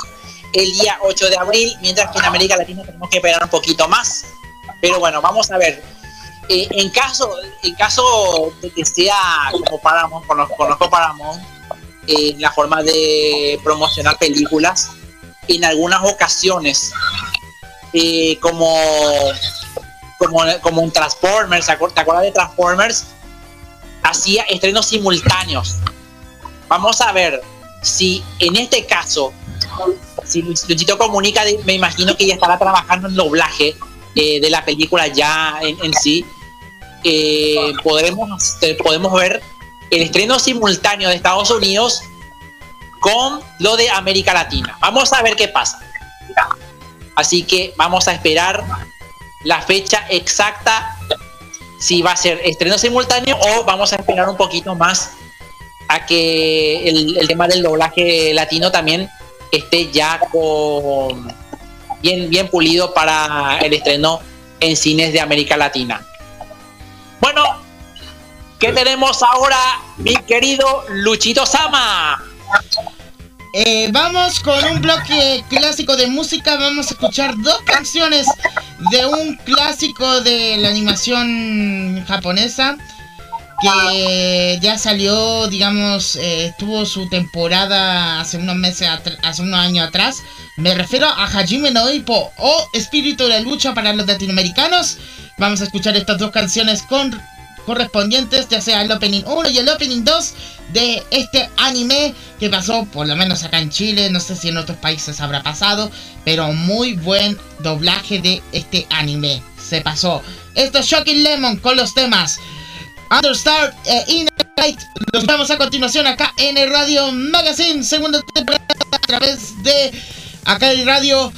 el día 8 de abril, mientras que en América Latina tenemos que esperar un poquito más. Pero bueno, vamos a ver. Eh, en caso en caso de que sea como Paramount, conozco, conozco Paramount, eh, la forma de promocionar películas, en algunas ocasiones, eh, como como, como un Transformers, ¿te acuer- ¿te acuerdas de Transformers? Hacía estrenos simultáneos. Vamos a ver si en este caso, si Luchito Comunica, me imagino que ya estará trabajando en doblaje eh, de la película ya en, en sí, eh, podremos, podemos ver el estreno simultáneo de Estados Unidos con lo de América Latina. Vamos a ver qué pasa. Así que vamos a esperar la fecha exacta si va a ser estreno simultáneo o vamos a esperar un poquito más a que el, el tema del doblaje latino también esté ya con bien, bien pulido para el estreno en cines de América Latina. Bueno, ¿qué tenemos ahora, mi querido Luchito Sama? Eh, vamos con un bloque clásico de música. Vamos a escuchar dos canciones de un clásico de la animación japonesa que ya salió, digamos, eh, tuvo su temporada hace unos meses, hace unos años atrás. Me refiero a Hajime no Ippo o Espíritu de la Lucha para los latinoamericanos. Vamos a escuchar estas dos canciones con correspondientes, ya sea el opening 1 y el opening 2 de este anime que pasó, por lo menos acá en Chile, no sé si en otros países habrá pasado, pero muy buen doblaje de este anime. Se pasó. Esto es Shocking Lemon con los temas Understar e Inner Light. Los vemos a continuación acá en el Radio Magazine, segunda temporada a través de acá el radio,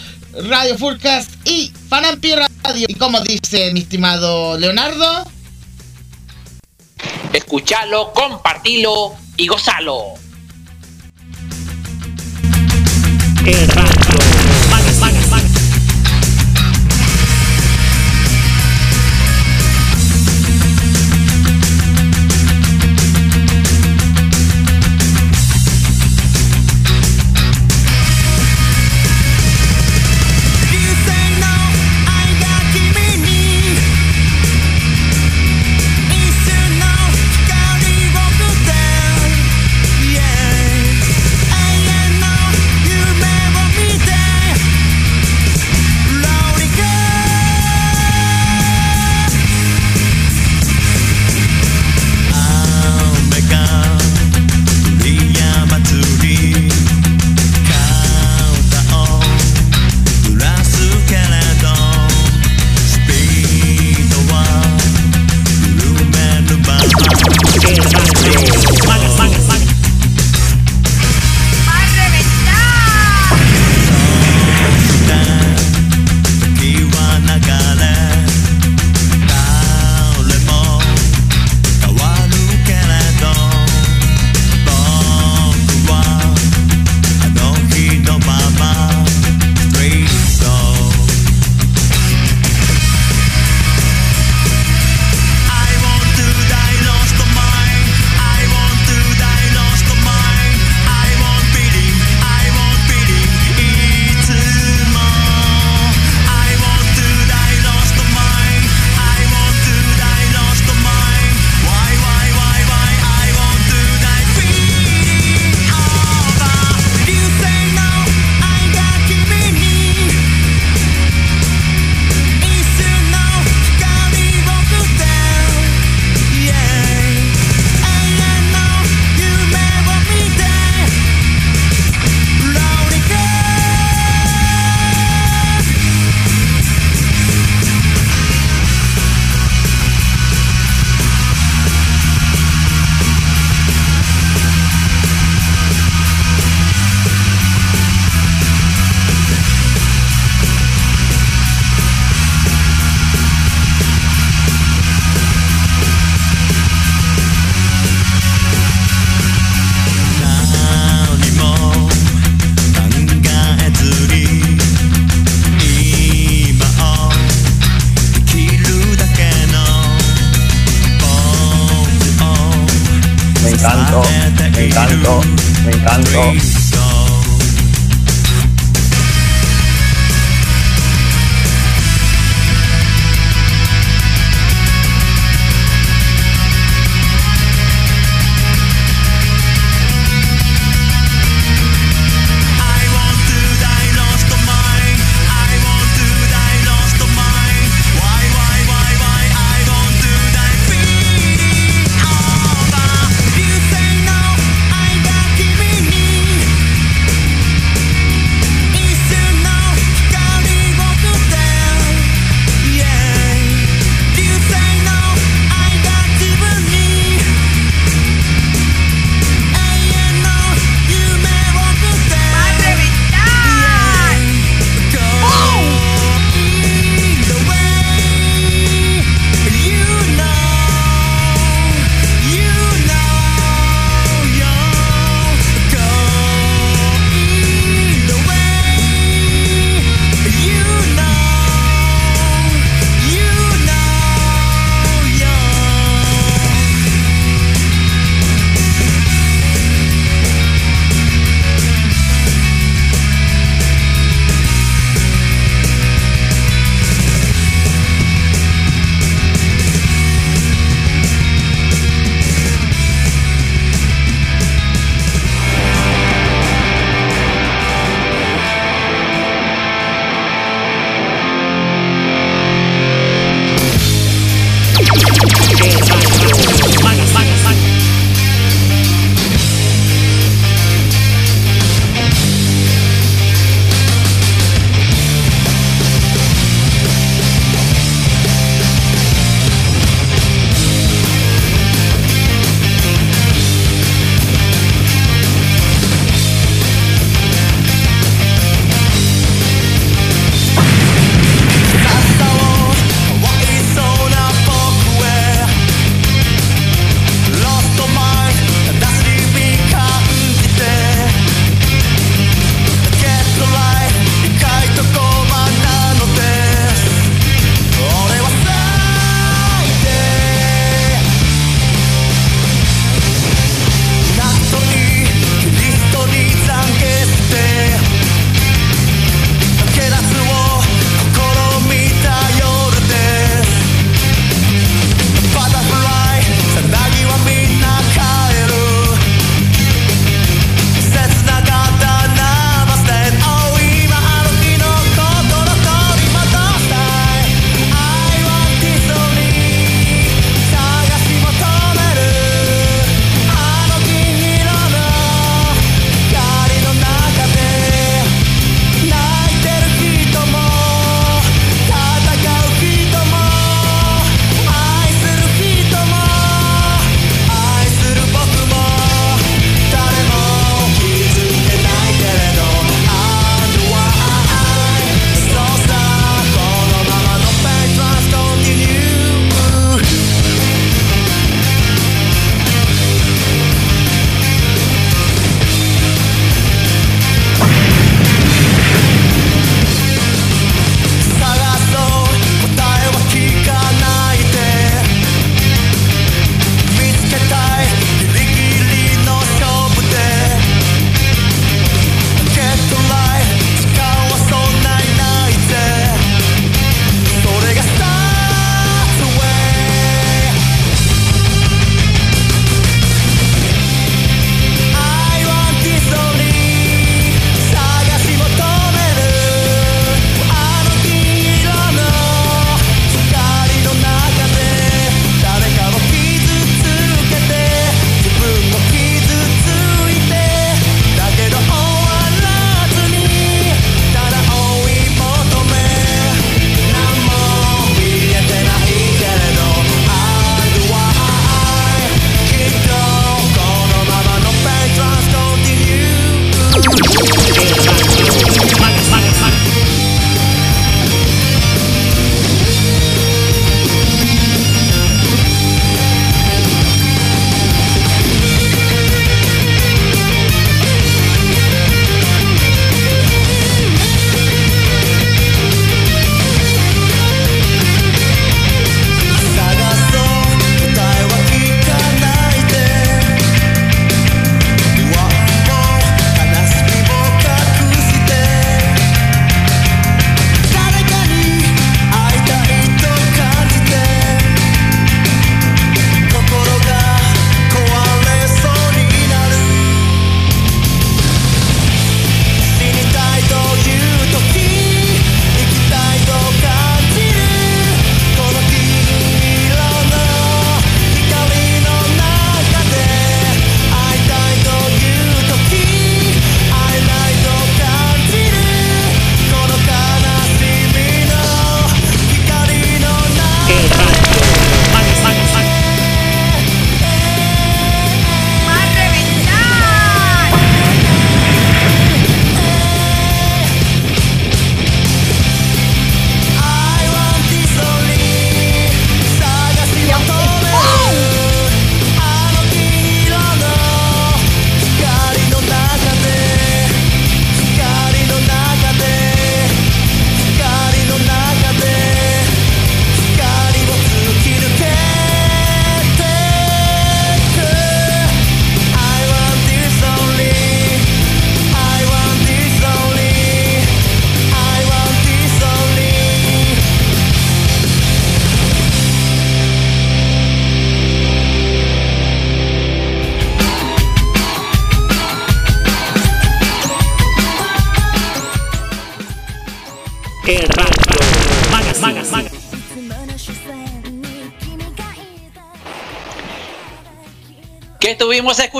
Radio Fullcast y Fanampi Radio. Y como dice mi estimado Leonardo, Escuchalo, compartilo y gozalo.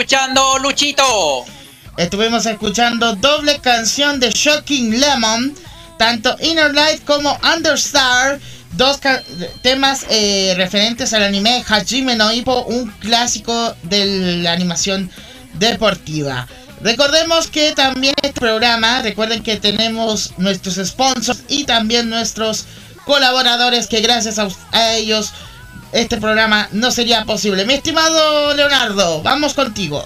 Escuchando, Luchito? Estuvimos escuchando doble canción de Shocking Lemon, tanto Inner Light como Understar, dos temas eh, referentes al anime Hajime no Ippo, un clásico de la animación deportiva. Recordemos que también este programa, recuerden que tenemos nuestros sponsors y también nuestros colaboradores que gracias a ellos este programa no sería posible. Mi estimado Leonardo, vamos contigo.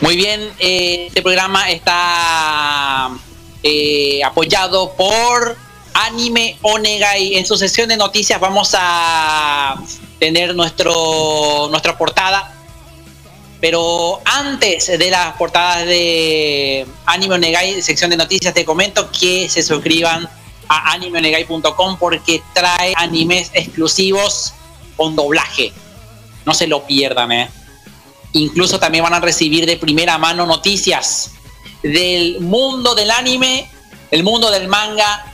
Muy bien, eh, este programa está eh, apoyado por Anime Onegai. En su sesión de noticias vamos a tener nuestro, nuestra portada. Pero antes de las portadas de Anime Onegai, sección de noticias, te comento que se suscriban a animeonegai.com porque trae animes exclusivos con doblaje. No se lo pierdan, eh. Incluso también van a recibir de primera mano noticias del mundo del anime, el mundo del manga,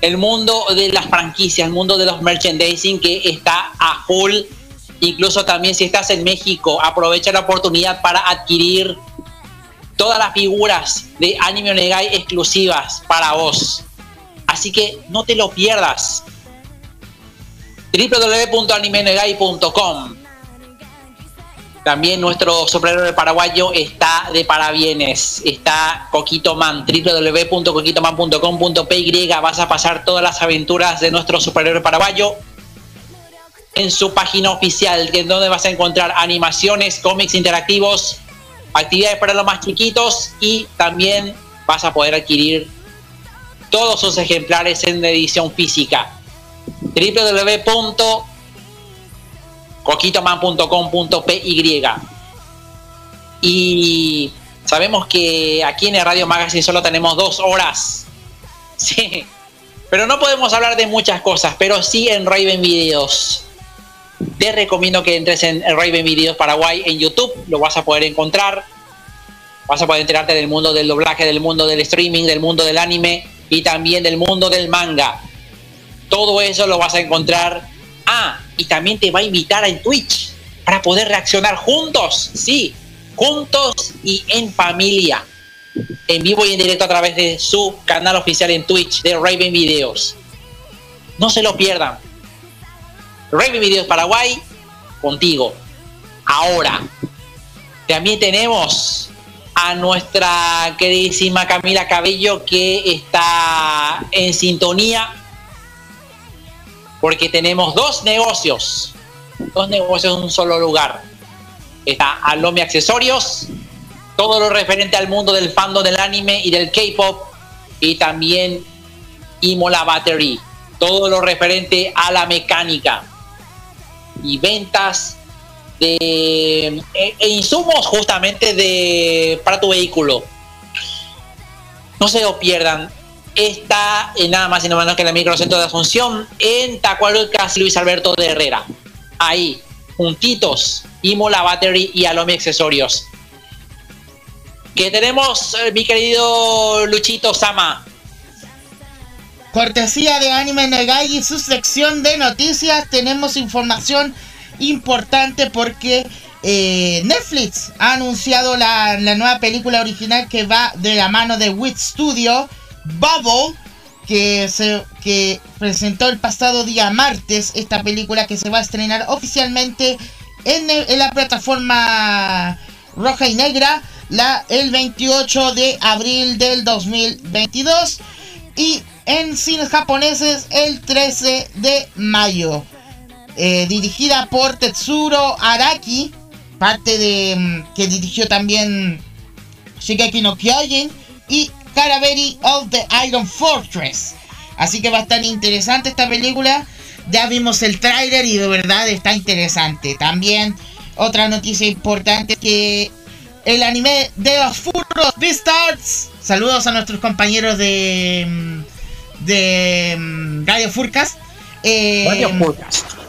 el mundo de las franquicias, el mundo de los merchandising que está a full. Incluso también si estás en México, aprovecha la oportunidad para adquirir todas las figuras de Anime Onegai exclusivas para vos. Así que no te lo pierdas. www.animeonegai.com también nuestro superhéroe paraguayo está de parabienes. Está Coquito Man, www.coquitoman.com.py. Vas a pasar todas las aventuras de nuestro superhéroe paraguayo en su página oficial, que es donde vas a encontrar animaciones, cómics interactivos, actividades para los más chiquitos y también vas a poder adquirir todos sus ejemplares en edición física. www coquitoman.com.py y. Sabemos que aquí en Radio Magazine solo tenemos dos horas. Sí. Pero no podemos hablar de muchas cosas pero sí en Raven Videos. Te recomiendo que entres en Raven Videos Paraguay en YouTube lo vas a poder encontrar. Vas a poder enterarte del mundo del doblaje del mundo del streaming del mundo del anime y también del mundo del manga todo eso lo vas a encontrar Ah, y también te va a invitar en Twitch para poder reaccionar juntos, sí, juntos y en familia, en vivo y en directo a través de su canal oficial en Twitch de Raven Videos. No se lo pierdan. Raven Videos Paraguay, contigo. Ahora, también tenemos a nuestra queridísima Camila Cabello que está en sintonía porque tenemos dos negocios, dos negocios en un solo lugar. Está Alomi Accesorios, todo lo referente al mundo del fandom del anime y del K-pop, y también Imola Battery, todo lo referente a la mecánica y ventas de e, e insumos justamente de para tu vehículo. No se lo pierdan, está en nada más y nada menos que en el microcentro de Asunción, en Tacualucas, Luis Alberto de Herrera. Ahí, juntitos, Imola Battery y Alomi Accesorios. Que tenemos, eh, mi querido Luchito Sama. Cortesía de Anime Negai y su sección de noticias, tenemos información importante porque eh, Netflix ha anunciado la, la nueva película original que va de la mano de Wit Studio, Bubble, que se que presentó el pasado día martes esta película que se va a estrenar oficialmente en, en la plataforma roja y negra la, el 28 de abril del 2022 y en cines japoneses el 13 de mayo. Eh, dirigida por Tetsuro Araki, parte de mm, que dirigió también Shigeki no Kyojin y Caraveri of the Iron Fortress. Así que va a estar interesante esta película. Ya vimos el tráiler y de verdad está interesante. También otra noticia importante que el anime de los furros Beastars. Saludos a nuestros compañeros de mm, de mm, Radio Furcast. Eh, Radio Podcast.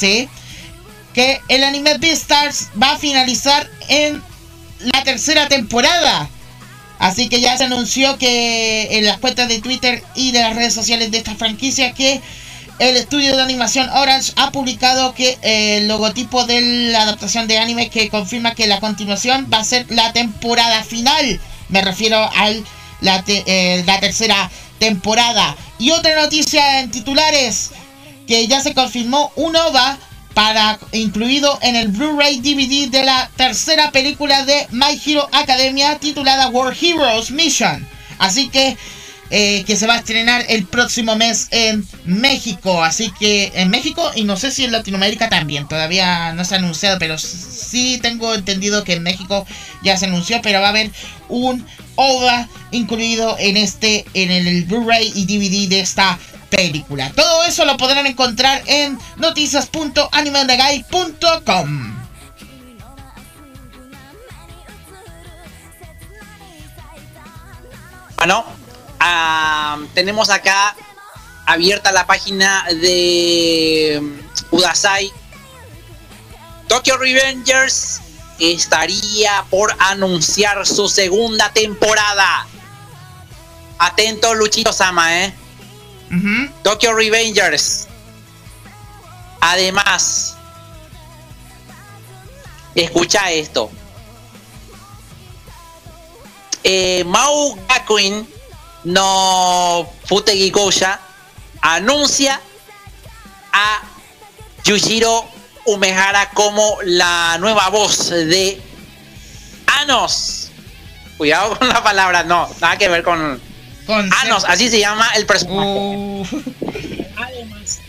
Que el anime Beastars va a finalizar en la tercera temporada. Así que ya se anunció que en las cuentas de Twitter y de las redes sociales de esta franquicia que el estudio de animación Orange ha publicado que eh, el logotipo de la adaptación de anime que confirma que la continuación va a ser la temporada final. Me refiero a la, eh, la tercera temporada. Y otra noticia en titulares que ya se confirmó un OVA para incluido en el Blu-ray DVD de la tercera película de My Hero Academia titulada War Heroes Mission. Así que eh, que se va a estrenar el próximo mes en México. Así que en México y no sé si en Latinoamérica también. Todavía no se ha anunciado, pero sí tengo entendido que en México ya se anunció. Pero va a haber un OVA incluido en este, en el Blu-ray y DVD de esta película. Todo eso lo podrán encontrar en noticias.animeondegai.com. Bueno, ah, tenemos acá abierta la página de mm, Udasai. Tokyo Revengers estaría por anunciar su segunda temporada. Atento Luchito Sama, eh. Tokyo Revengers. Además, escucha esto. Eh, Mau Gakuin no Futegi Gosha anuncia a Yujiro Umehara como la nueva voz de Anos. Cuidado con la palabra, no, nada que ver con Con Anos, así se llama el personaje. Uh, Además,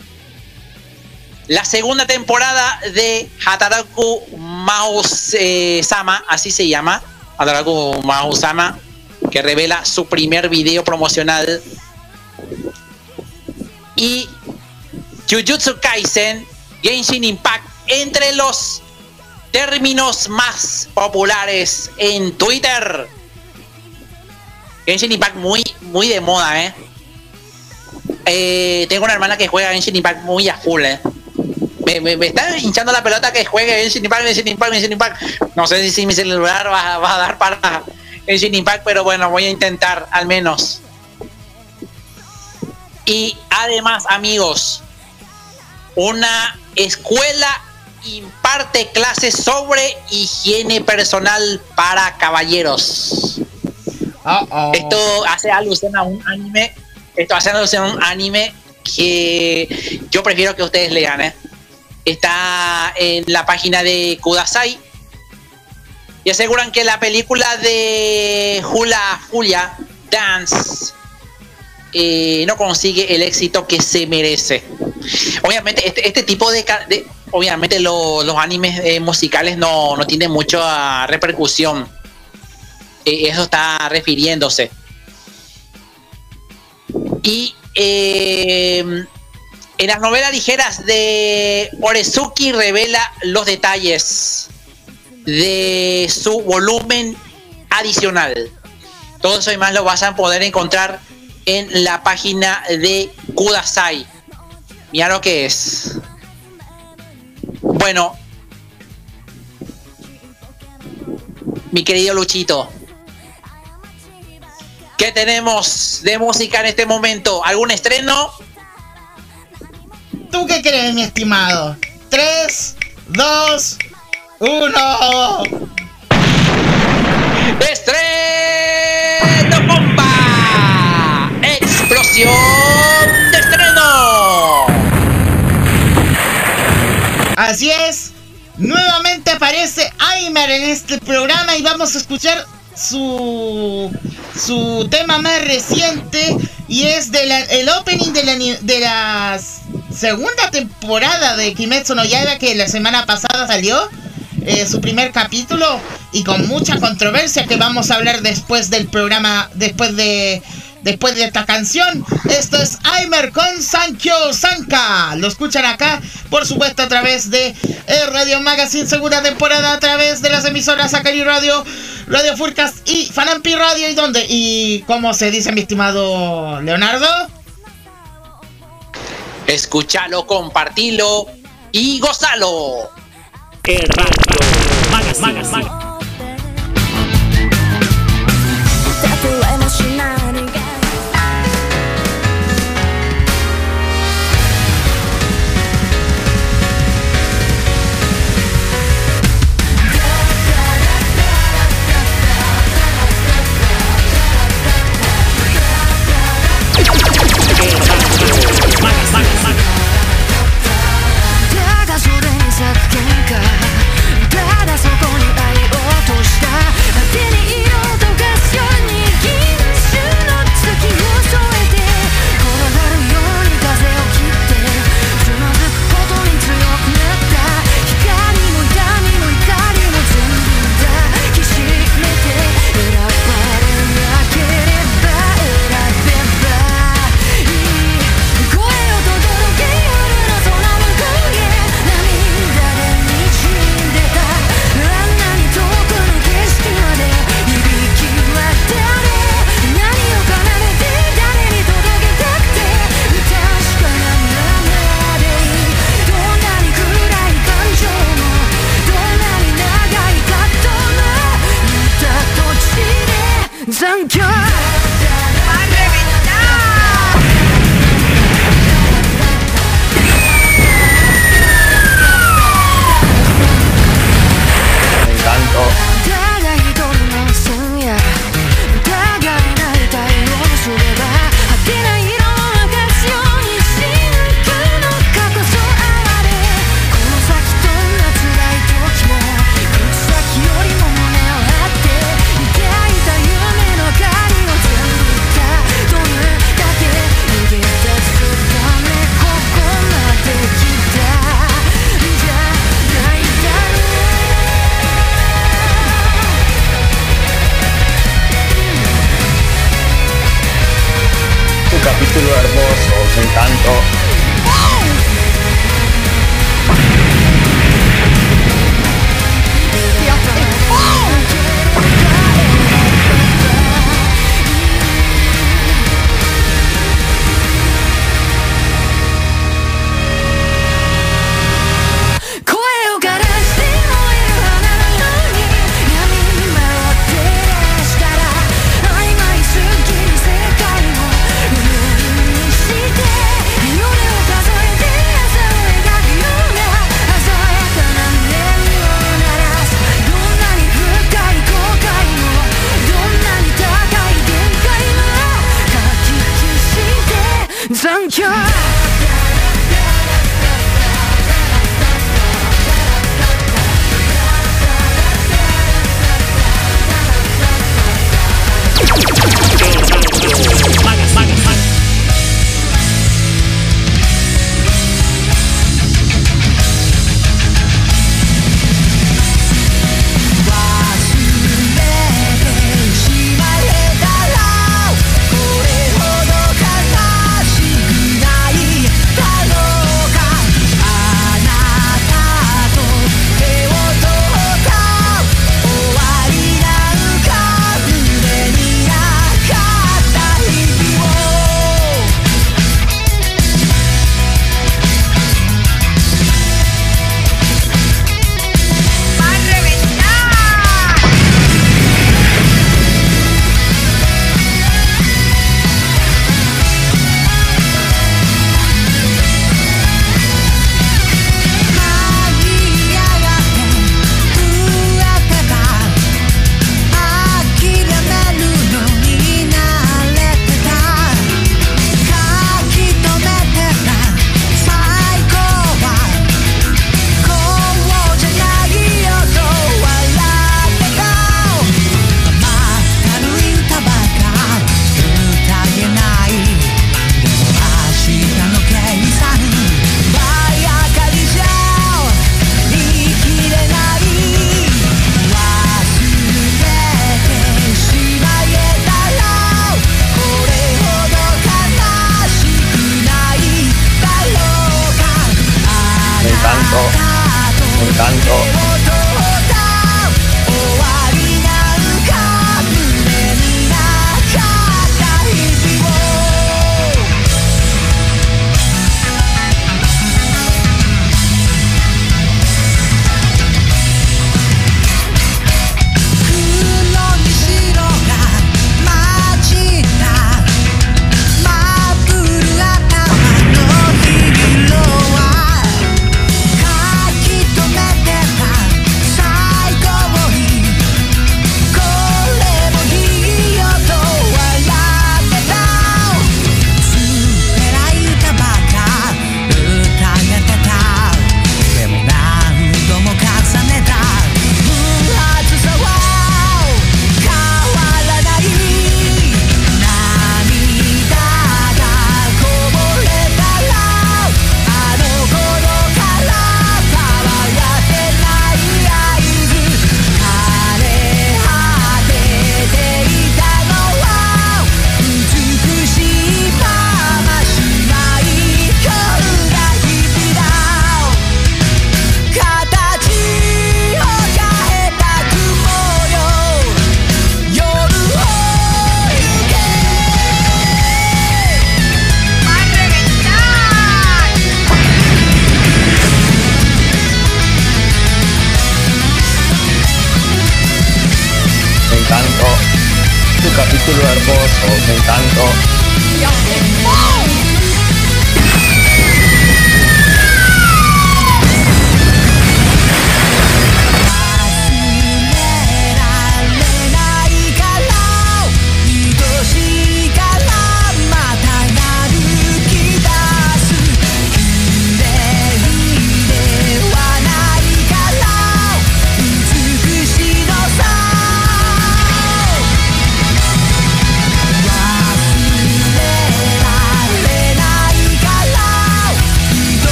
la segunda temporada de Hataraku Mouse eh, Sama, así se llama, Hataraku Mouse Sama, que revela su primer video promocional. Y Jujutsu Kaisen, Genshin Impact, entre los términos más populares en Twitter. Genshin Impact muy, muy de moda, ¿eh? Eh, tengo una hermana que juega Genshin Impact muy a full, eh. Me, me- me está hinchando la pelota que juegue Genshin Impact, Genshin Impact, Genshin Impact. No sé si, si mi celular va, va a dar para Genshin Impact, pero bueno, voy a intentar al menos. Y además, amigos, una escuela imparte clases sobre higiene personal para caballeros. Esto hace alusión a un anime. Esto hace alusión a un anime que yo prefiero que ustedes lean. ¿eh? Está en la página de Kudasai. Y aseguran que la película de Hula Julia Dance eh, no consigue el éxito que se merece. Obviamente, este, este tipo de, de- obviamente lo- los animes eh, musicales no, no tienen mucha repercusión. Eh, eso está refiriéndose. Y eh, en las novelas ligeras de Orezuki revela los detalles de su volumen adicional. Todo eso y más lo vas a poder encontrar en la página de Kudasai. Mira lo que es. Bueno, mi querido Luchito, ¿qué tenemos de música en este momento? ¿Algún estreno? ¿Tú qué crees, mi estimado? 3, 2, 1. ¡Estreno bomba! ¡Explosión de estreno! Así es. Nuevamente aparece Aimer en este programa y vamos a escuchar su su tema más reciente y es de la- el opening de la, de la segunda temporada de Kimetsu no Yaiba que la semana pasada salió eh, su primer capítulo y con mucha controversia que vamos a hablar después del programa después de después de esta canción. Esto es Aimer con Sankyo Sanka. Lo escuchan acá, por supuesto, a través de eh, Radio Magazine, segunda temporada, a través de las emisoras Akari Radio, Radio Furcast y Fanampi Radio. ¿Y dónde? ¿Y cómo se dice, mi estimado Leonardo? Escúchalo, compartilo y gozalo. Radio magazine. magazine.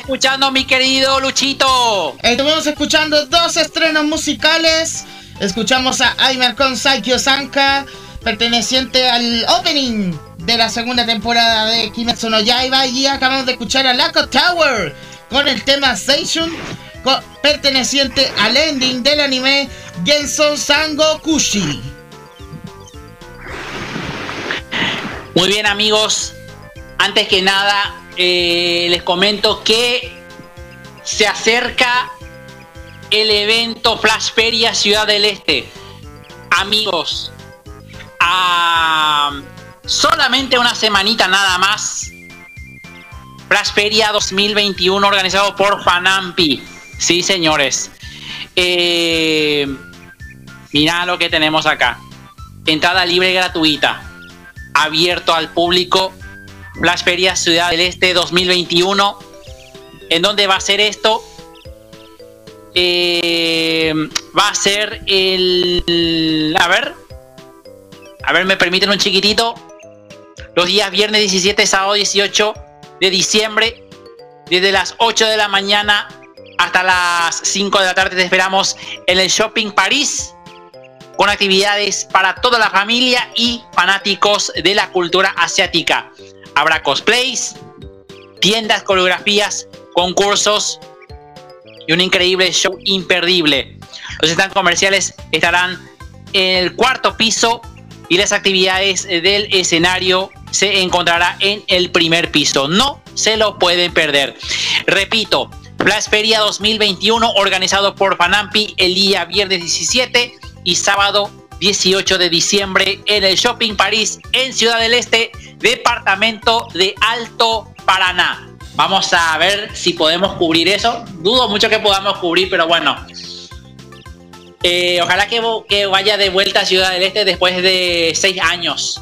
Escuchando, mi querido Luchito? Estuvimos escuchando dos estrenos musicales. Escuchamos a Aimer con Saikyo Sanka, perteneciente al opening de la segunda temporada de Kimetsu no Yaiba. Y acabamos de escuchar a Lako Tower con el tema Seishun, perteneciente al ending del anime Genson Sango Kushi. Muy bien, amigos. Antes que nada, eh, les comento que se acerca el evento Flash Feria Ciudad del Este. Amigos, a solamente una semanita nada más. Flash Feria 2021 organizado por Fanampi. Sí, señores. Eh, lo que tenemos acá. Entrada libre y gratuita. Abierto al público. Flash Feria Ciudad del Este 2021. ¿En dónde va a ser esto? Eh, va a ser el... A ver. A ver, me permiten un chiquitito. Los días viernes 17, sábado 18 de diciembre. Desde las 8 de la mañana hasta las 5 de la tarde te esperamos en el Shopping París. Con actividades para toda la familia y fanáticos de la cultura asiática. Habrá cosplays, tiendas, coreografías, concursos y un increíble show imperdible. Los stands comerciales estarán en el cuarto piso y las actividades del escenario se encontrará en el primer piso. No se lo pueden perder. Repito, Flash Feria 2021 organizado por Fanampi el día viernes 17 y sábado 18 de diciembre en el Shopping París en Ciudad del Este, departamento de Alto Paraná. Vamos a ver si podemos cubrir eso. Dudo mucho que podamos cubrir, pero bueno. Eh, ojalá que, vaya de vuelta a Ciudad del Este después de seis años.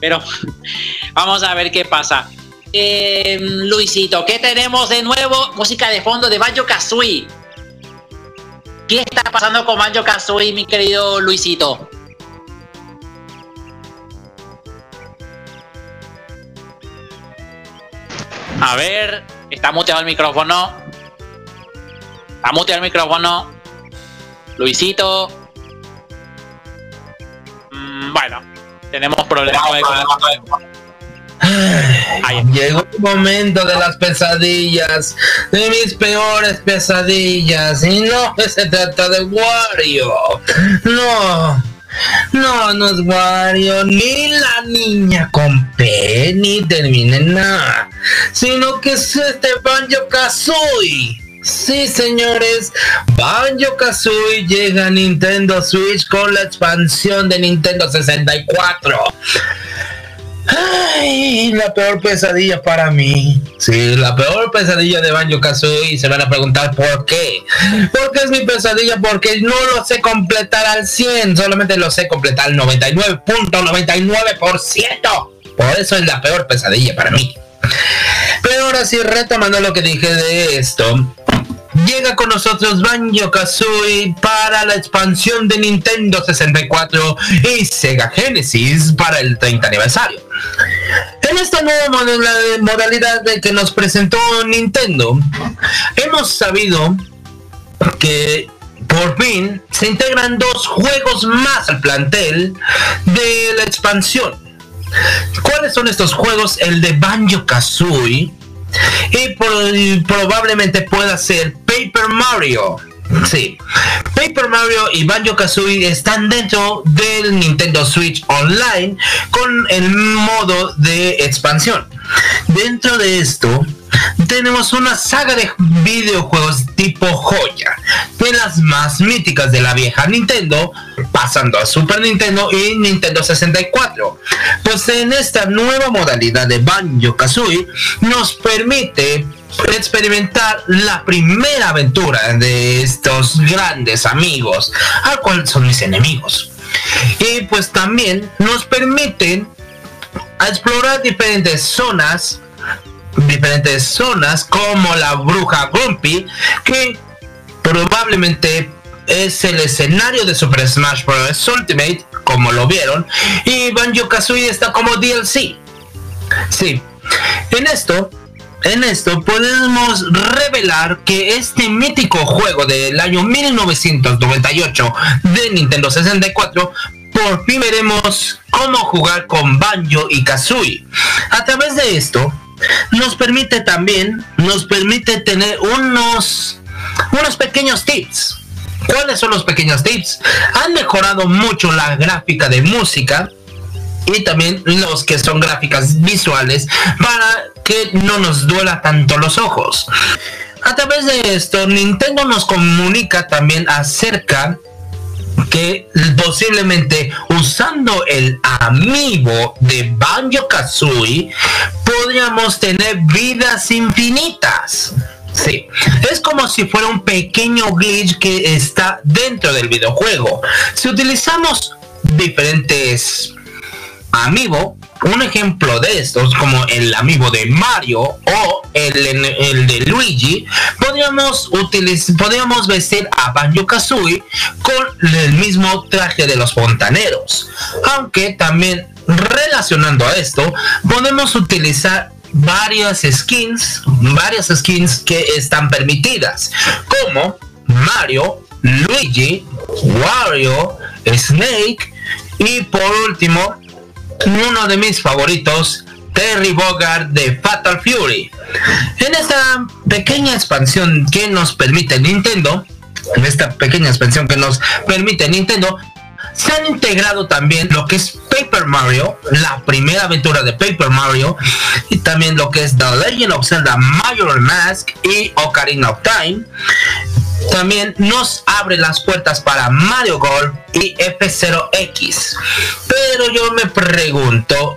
Pero vamos a ver qué pasa. Eh, Luisito, ¿qué tenemos de nuevo? Música de fondo de Banjo Kazooie. ¿Qué está pasando con Banjo Kazooie, mi querido Luisito? A ver, está muteado el micrófono. Está muteado el micrófono. Luisito. Mm, bueno, tenemos problemas con Ay, Llegó el momento de las pesadillas, de mis peores pesadillas, y no se trata de Wario. No, no, no es Wario, ni la niña con P, ni termine nada, sino que es este Banjo Kazooie. Sí, señores, Banjo Kazooie llega a Nintendo Switch con la expansión de Nintendo 64. Ay, la peor pesadilla para mí. Sí, la peor pesadilla de Banjo Kazooie. Se van a preguntar por qué. ¿Por qué es mi pesadilla? Porque no lo sé completar al 100. Solamente lo sé completar al 99.99%. Por eso es la peor pesadilla para mí. Pero ahora sí, retomando lo que dije de esto. Llega con nosotros Banjo Kazooie para la expansión de Nintendo 64 y Sega Genesis para el 30 aniversario. En esta nueva modalidad que nos presentó Nintendo, hemos sabido que por fin se integran dos juegos más al plantel de la expansión. ¿Cuáles son estos juegos? El de Banjo Kazooie y probablemente pueda ser Paper Mario. Sí, Paper Mario y Banjo Kazooie están dentro del Nintendo Switch Online con el modo de expansión. Dentro de esto, tenemos una saga de videojuegos tipo joya, de las más míticas de la vieja Nintendo, pasando a Super Nintendo y Nintendo 64. Pues en esta nueva modalidad de Banjo Kazooie nos permite experimentar la primera aventura de estos grandes amigos, al cual son mis enemigos. Y pues también nos permiten explorar diferentes zonas diferentes zonas como la bruja Grumpy que probablemente es el escenario de Super Smash Bros. Ultimate como lo vieron y Banjo Kazooie está como DLC sí en esto en esto podemos revelar que este mítico juego del año 1998 de Nintendo 64 por fin veremos cómo jugar con Banjo y Kazooie. A través de esto, nos permite también, nos permite tener unos, unos pequeños tips. ¿Cuáles son los pequeños tips? Han mejorado mucho la gráfica de música y también los que son gráficas visuales para que no nos duela tanto los ojos. A través de esto, Nintendo nos comunica también acerca que posiblemente usando el amiibo de Banjo Kazooie podríamos tener vidas infinitas. Sí, es como si fuera un pequeño glitch que está dentro del videojuego. Si utilizamos diferentes amiibo, un ejemplo de estos, como el amigo de Mario o el, de Luigi, podríamos vestir a Banjo Kazooie con el mismo traje de los fontaneros. Aunque también relacionando a esto, podemos utilizar varias skins, varias skins que están permitidas, como Mario, Luigi, Wario, Snake y por último uno de mis favoritos, Terry Bogard de Fatal Fury. En esta pequeña expansión que nos permite Nintendo, en esta pequeña expansión que nos permite Nintendo, se han integrado también lo que es Paper Mario, la primera aventura de Paper Mario, y también lo que es The Legend of Zelda Major Mask y Ocarina of Time. También nos abre las puertas para Mario Golf y F0X. Pero yo me pregunto,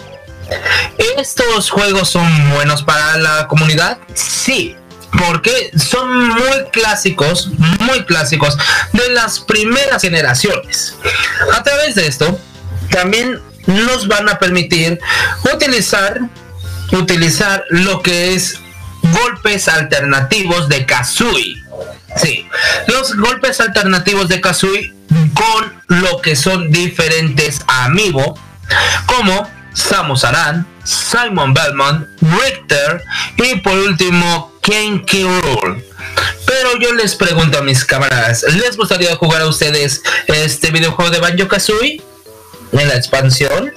¿estos juegos son buenos para la comunidad? Sí, porque son muy clásicos, muy clásicos de las primeras generaciones. A través de esto, también nos van a permitir utilizar, utilizar lo que es golpes alternativos de Kazooie. Sí, los golpes alternativos de Kazooie con lo que son diferentes amigos, como Samus Aran, Simon Belmont, Richter y por último Ken Rool. Pero yo les pregunto a mis camaradas, ¿les gustaría jugar a ustedes este videojuego de Banjo Kazooie en la expansión?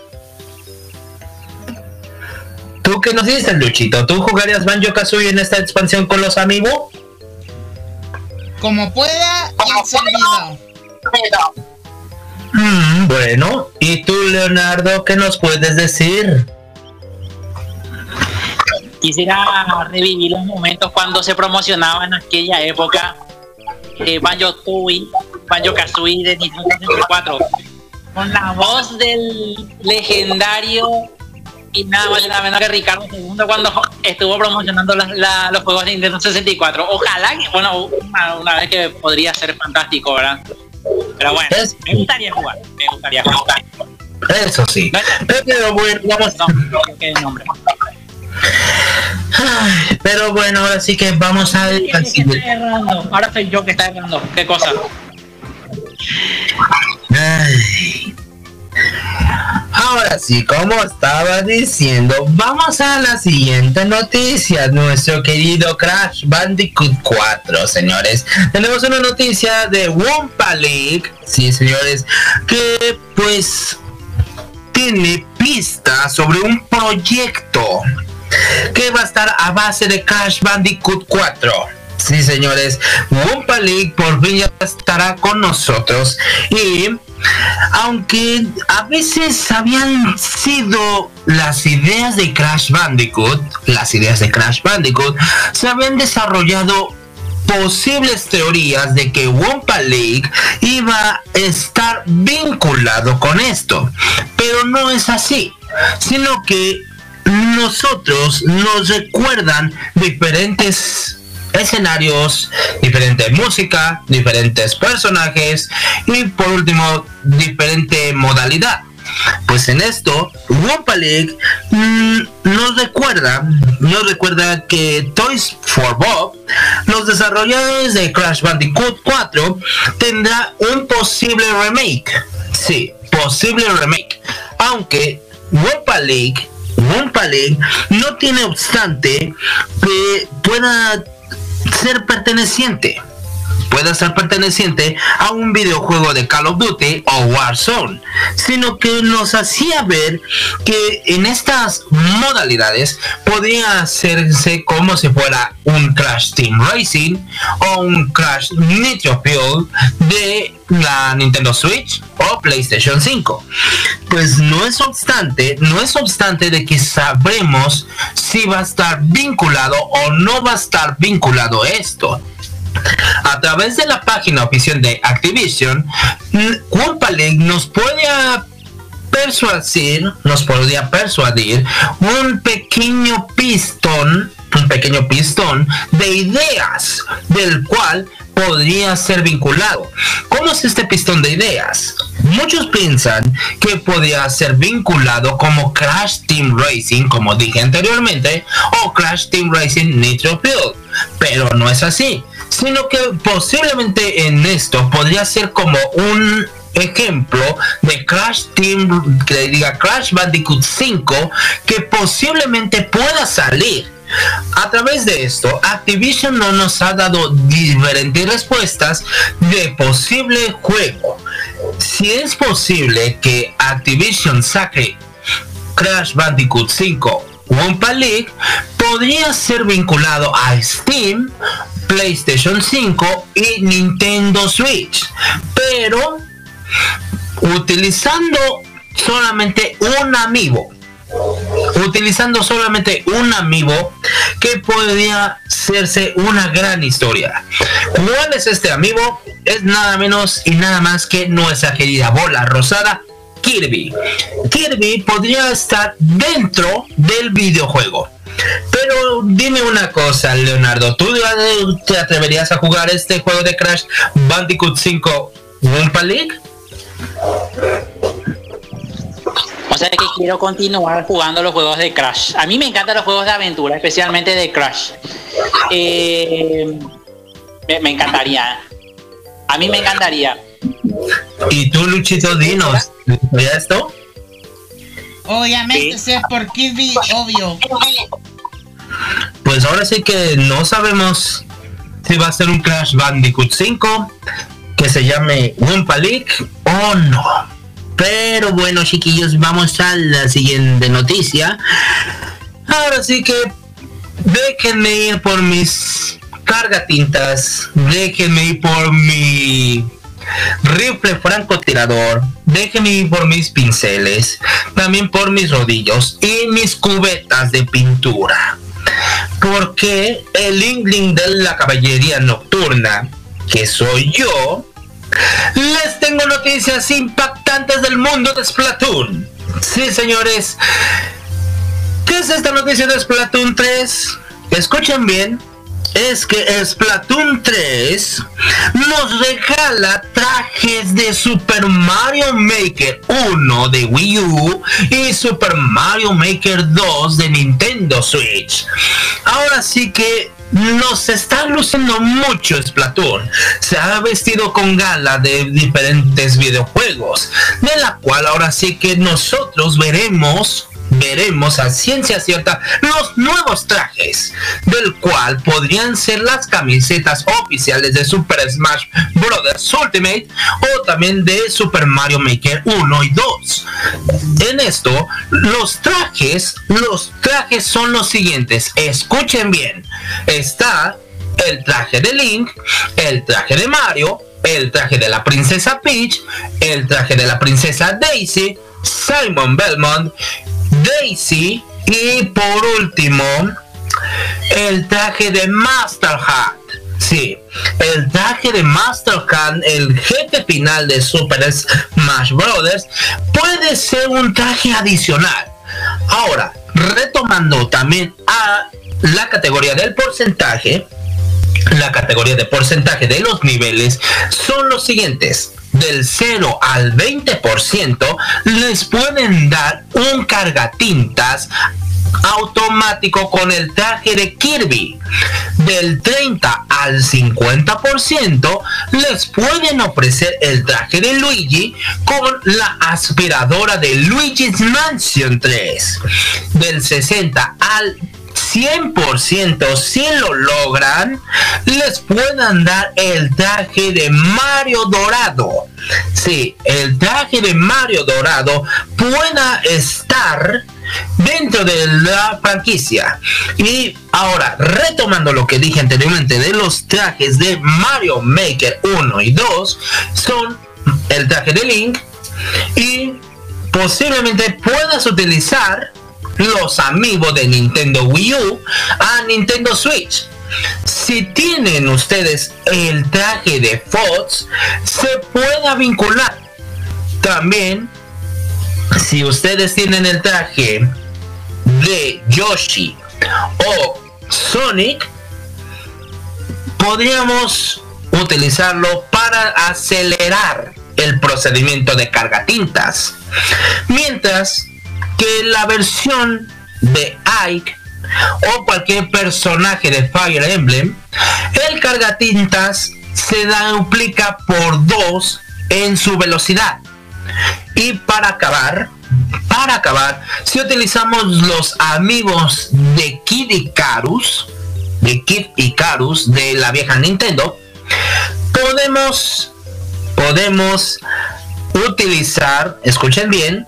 ¿Tú qué nos dices, Luchito? ¿Tú jugarías Banjo Kazooie en esta expansión con los amigos? Como pueda y servido. Mm, bueno, ¿y tú, Leonardo, qué nos puedes decir? Quisiera revivir los momentos cuando se promocionaba en aquella época eh, Banjo Tooie, Banjo Kazooie de Nintendo 64 con la voz del legendario y nada más y nada menos que Ricardo II cuando estuvo promocionando la- la- los juegos de Nintendo 64. Ojalá que, bueno, una, una vez que podría ser fantástico, ¿verdad? Pero bueno, Es- me gustaría jugar, me gustaría jugar. Eso sí. Pero bueno, vamos. No, no, qué nombre. Ay, Pero bueno, ahora sí que vamos a ¿Quién es que está errando? Ahora soy yo que está errando. ¿Qué cosa? Ay. Ahora sí, como estaba diciendo, vamos a la siguiente noticia. Nuestro querido Crash Bandicoot 4, señores. Tenemos una noticia de Wumpa League, sí, señores, que pues tiene pistas sobre un proyecto que va a estar a base de Crash Bandicoot 4. Sí, señores, Wumpa League por fin ya estará con nosotros y aunque a veces habían sido las ideas de Crash Bandicoot, las ideas de Crash Bandicoot, se habían desarrollado posibles teorías de que Wumpa League iba a estar vinculado con esto. Pero no es así, sino que nosotros nos recuerdan diferentes escenarios, diferente música, diferentes personajes y por último diferente modalidad. Pues en esto, Wumpa League mm, nos recuerda, nos recuerda que Toys for Bob, los desarrolladores de Crash Bandicoot 4, tendrá un posible remake. Sí, posible remake. Aunque Wumpa League, Wumpa League no tiene obstante que pueda ser perteneciente pueda ser perteneciente a un videojuego de Call of Duty o Warzone, sino que nos hacía ver que en estas modalidades podía hacerse como si fuera un Crash Team Racing o un Crash Nitro Fuel de la Nintendo Switch o PlayStation 5. Pues no es obstante, no es obstante de que sabremos si va a estar vinculado o no va a estar vinculado esto. A través de la página oficial de Activision, League nos puede persuadir, nos podría persuadir un pequeño pistón, un pequeño pistón de ideas del cual podría ser vinculado. ¿Cómo es este pistón de ideas? Muchos piensan que podría ser vinculado como Crash Team Racing, como dije anteriormente, o Crash Team Racing Nitro Fuel, pero no es así, sino que posiblemente en esto podría ser como un ejemplo de Crash Team, que diga Crash Bandicoot 5, que posiblemente pueda salir. A través de esto, Activision no nos ha dado diferentes respuestas de posible juego. Si es posible que Activision saque Crash Bandicoot 5 Wumpa League, podría ser vinculado a Steam PlayStation 5 y Nintendo Switch. Pero utilizando solamente un amiibo. Utilizando solamente un amiibo que podría hacerse una gran historia. ¿Cuál es este amiibo? Es nada menos y nada más que nuestra querida bola rosada Kirby. Kirby podría estar dentro del videojuego. Pero dime una cosa, Leonardo, ¿tú te atreverías a jugar este juego de Crash Bandicoot 5 Wumpa League? O sea que quiero continuar jugando los juegos de Crash. A mí me encantan los juegos de aventura, especialmente de Crash. Eh, me, me encantaría. A mí me encantaría. Y tú, Luchito, dinos, ¿ya esto? Obviamente, si es por Kirby, obvio. Pues ahora sí que no sabemos si va a ser un Crash Bandicoot 5 que se llame Wumpa League o no. Pero bueno, chiquillos, vamos a la siguiente noticia. Ahora sí que déjenme ir por mis cargatintas, déjenme ir por mi rifle francotirador, déjenme ir por mis pinceles, también por mis rodillos y mis cubetas de pintura. Porque el Ingling de la caballería nocturna, que soy yo, les tengo noticias impactantes del mundo de Splatoon. Sí, señores. ¿Qué es esta noticia de Splatoon 3? Escuchen bien. Es que Splatoon 3 nos regala trajes de Super Mario Maker 1 de Wii U y Super Mario Maker 2 de Nintendo Switch. Ahora sí que nos está luciendo mucho Splatoon. Se ha vestido con gala de diferentes videojuegos, de la cual ahora sí que nosotros veremos veremos a ciencia cierta los nuevos trajes, del cual podrían ser las camisetas oficiales de Super Smash Bros. Ultimate o también de Super Mario Maker 1 y 2. En esto, los trajes, los trajes son los siguientes, escuchen bien, está el traje de Link, el traje de Mario, el traje de la princesa Peach, el traje de la princesa Daisy, Simon Belmont, Daisy y por último el traje de Master Hat. Sí, el traje de Master Hand, el jefe final de Super Smash Bros. puede ser un traje adicional. Ahora, retomando también a la categoría del porcentaje, la categoría de porcentaje de los niveles son los siguientes. Del 0 al 20% les pueden dar un cargatintas automático con el traje de Kirby. Del 30 al 50% les pueden ofrecer el traje de Luigi con la aspiradora de Luigi's Mansion 3. Del 60 al 100% si lo logran, les puedan dar el traje de Mario Dorado. Sí, el traje de Mario Dorado pueda estar dentro de la franquicia. Y ahora, retomando lo que dije anteriormente de los trajes de Mario Maker 1 y 2, son el traje de Link y posiblemente puedas utilizar los amigos de Nintendo Wii U a Nintendo Switch. Si tienen ustedes el traje de Fox, se pueda vincular. También, si ustedes tienen el traje de Yoshi o Sonic, podríamos utilizarlo para acelerar el procedimiento de carga tintas. Mientras que la versión de Ike o cualquier personaje de Fire Emblem, el cargatintas se duplica por 2 en su velocidad. Y para acabar, para acabar, si utilizamos los amigos de Kid Icarus, de Kid Icarus de la vieja Nintendo, podemos podemos utilizar, escuchen bien,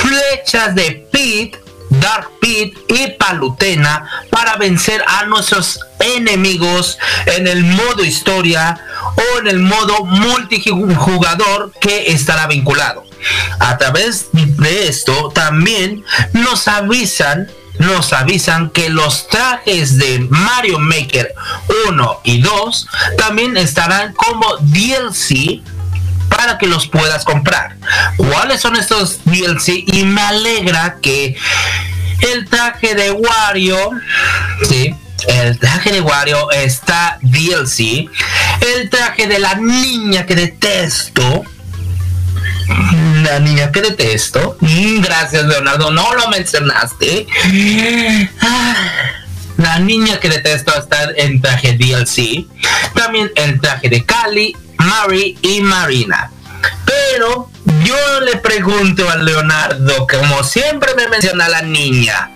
flechas de Pit Dark Pit y Palutena para vencer a nuestros enemigos en el modo historia o en el modo multijugador que estará vinculado. A través de esto también nos avisan nos avisan que los trajes de Mario Maker 1 y 2 también estarán como DLC para que los puedas comprar. ¿Cuáles son estos DLC? Y me alegra que el traje de Wario, sí, el traje de Wario está DLC. El traje de la niña que detesto. La niña que detesto. Mm, Gracias, Leonardo. No lo mencionaste. Ah, La niña que detesto está en traje DLC. También el traje de Cali, Mari y Marina. Pero yo le pregunto a Leonardo, como siempre me menciona la niña.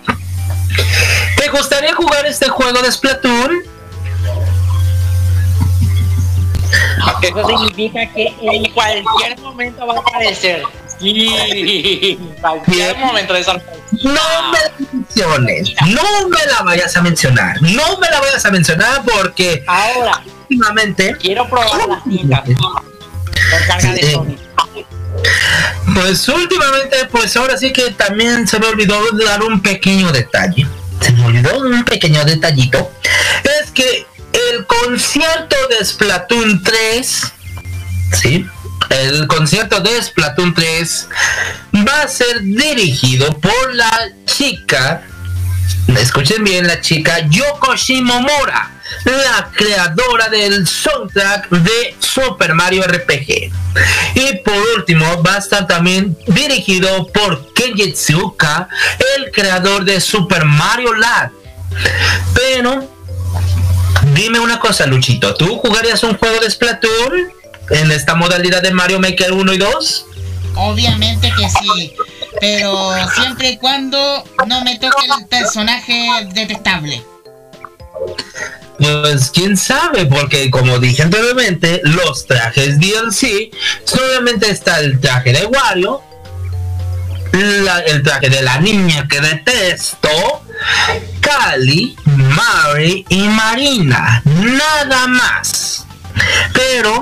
¿Te gustaría jugar este juego de Splatoon? Eso significa que en cualquier momento va a aparecer. Sí, cualquier momento de sorpresa. No me la menciones, no me la vayas a mencionar, no me la vayas a mencionar porque Ahora, últimamente, quiero probar las carga de. Sony. pues últimamente, pues ahora sí que también se me olvidó dar un pequeño detalle. Se me olvidó un pequeño detallito. Es que el concierto de Splatoon 3, ¿sí? El concierto de Splatoon 3 va a ser dirigido por la chica, escuchen bien, la chica Yoko Shimomura, la creadora del soundtrack de Super Mario RPG. Y por último, va a estar también dirigido por Kenji Tsuka, el creador de Super Mario Land. Pero, dime una cosa, Luchito, ¿tú jugarías un juego de Splatoon en esta modalidad de Mario Maker 1 y 2? Obviamente que sí, pero siempre y cuando no me toque el personaje detestable. Pues quién sabe, porque como dije anteriormente, los trajes DLC, solamente está el traje de Wario, la- el traje de la niña que detesto, Cali, Mari y Marina, nada más. Pero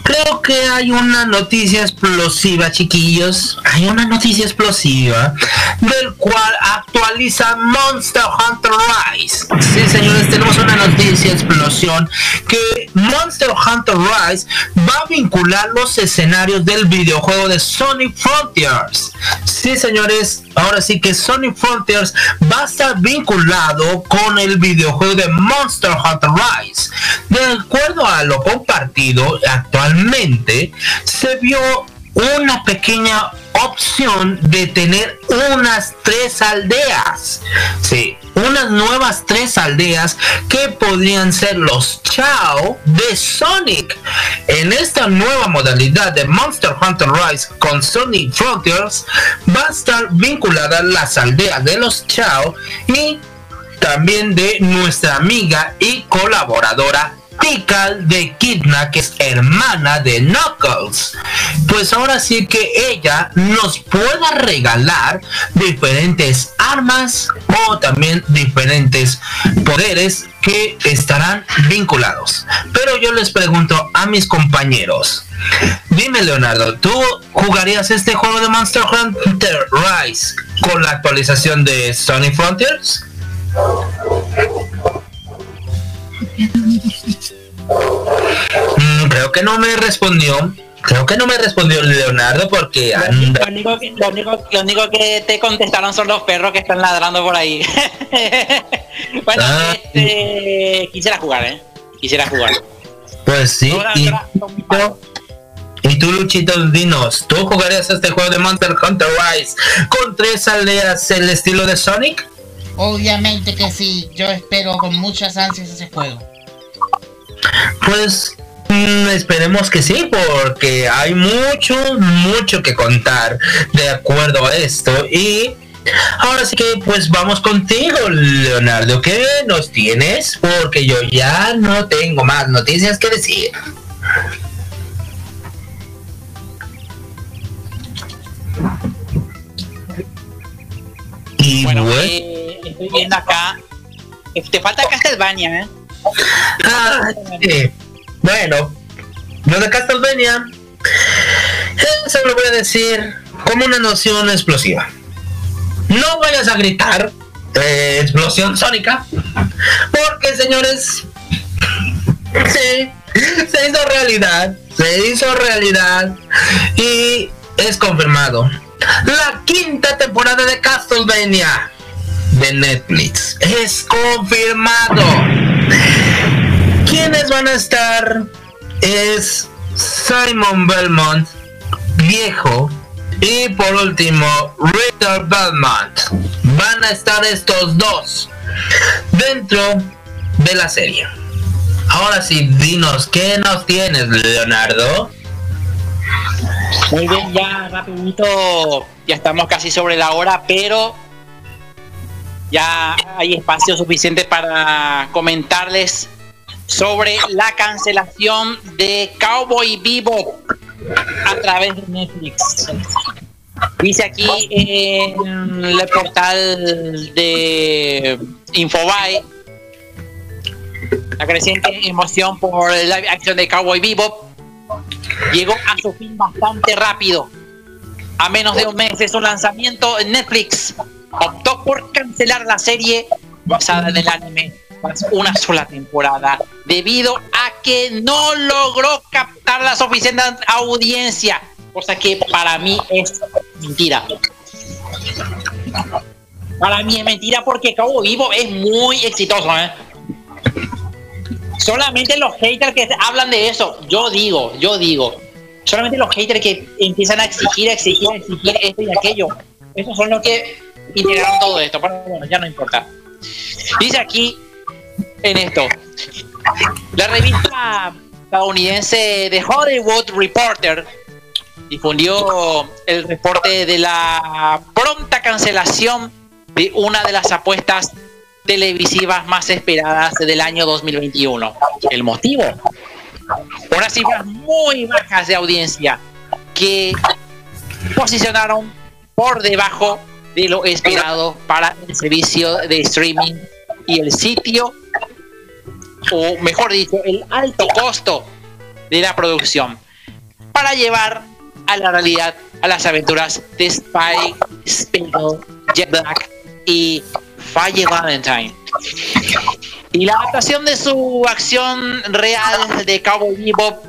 creo que hay una noticia explosiva, chiquillos. Hay una noticia explosiva del cual actualiza Monster Hunter Rise. Sí, señores, tenemos una noticia explosión que Monster Hunter Rise va a vincular los escenarios del videojuego de Sonic Frontiers. Sí, señores, ahora sí que Sonic Frontiers va a estar vinculado con el videojuego de Monster Hunter Rise. De acuerdo a lo compartido actualmente, se vio una pequeña opción de tener unas tres aldeas. Sí, unas nuevas tres aldeas que podrían ser los Chao de Sonic. En esta nueva modalidad de Monster Hunter Rise con Sonic Frontiers va a estar vinculada las aldeas de los Chao y también de nuestra amiga y colaboradora Tikal de Kidna, que es hermana de Knuckles. Pues ahora sí que ella nos pueda regalar diferentes armas o también diferentes poderes que estarán vinculados. Pero yo les pregunto a mis compañeros. Dime Leonardo, ¿tú jugarías este juego de Monster Hunter Rise con la actualización de Sonic Frontiers? Mm, creo que no me respondió. Creo que no me respondió Leonardo porque Lo anda. único, que, lo, único, lo único que te contestaron son los perros que están ladrando por ahí. bueno, Ah. este, quisiera jugar, ¿eh? Quisiera jugar. Pues sí. Y tú, Luchito, dinos, ¿tú jugarías este juego de Monster Hunter Rise con tres aldeas el estilo de Sonic? Obviamente que sí, yo espero con muchas ansias ese juego. Pues mm, esperemos que sí, porque hay mucho, mucho que contar de acuerdo a esto. Y ahora sí que pues vamos contigo, Leonardo. ¿Qué nos tienes? Porque yo ya no tengo más noticias que decir. Y Bueno, bueno, eh, estoy viendo acá. Te falta Castlevania, ¿eh? Ah, bueno, lo de Castlevania, eso lo voy a decir como una noción explosiva. No vayas a gritar eh, explosión sónica, porque señores, se hizo realidad, se hizo realidad y es confirmado. La quinta temporada de Castlevania de Netflix es confirmado. ¿Quiénes van a estar? Es Simon Belmont, viejo, y por último, Richard Belmont. Van a estar estos dos dentro de la serie. Ahora sí, dinos, ¿qué nos tienes, Leonardo? Muy bien, ya rapidito, ya estamos casi sobre la hora, pero ya hay espacio suficiente para comentarles sobre la cancelación de Cowboy Vivo a través de Netflix. Dice aquí en el portal de Infobae la creciente emoción por live action de Cowboy Bebop llegó a su fin bastante rápido. A menos de un mes de su lanzamiento en Netflix, optó por cancelar la serie basada en el anime tras una sola temporada, debido a que no logró captar la suficiente audiencia, cosa que para mí es mentira. Para mí es mentira porque Cabo Vivo es muy exitoso, ¿eh? Solamente los haters que hablan de eso, yo digo, yo digo, solamente los haters que empiezan a exigir, exigir, exigir esto y aquello, esos son los que integraron todo esto, pero bueno, ya no importa. Dice aquí en esto, la revista estadounidense The Hollywood Reporter difundió el reporte de la pronta cancelación de una de las apuestas televisivas más esperadas del año 2021. El motivo, unas cifras muy bajas de audiencia que posicionaron por debajo de lo esperado para el servicio de streaming y el sitio, o mejor dicho, el alto costo de la producción para llevar a la realidad a las aventuras de Spy, Spiegel, Jet Black y Falle Valentine. Y la adaptación de su acción real de Cowboy Bebop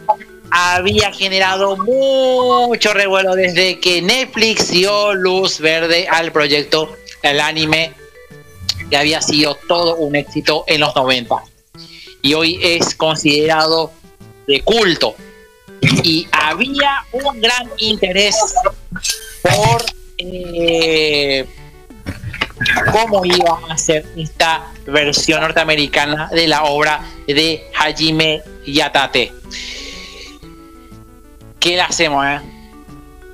había generado mucho revuelo desde que Netflix dio luz verde al proyecto del anime que había sido todo un éxito en los 90 y hoy es considerado de culto y había un gran interés por eh, cómo iba a ser esta versión norteamericana de la obra de Hajime Yatate. ¿Qué le hacemos? eh?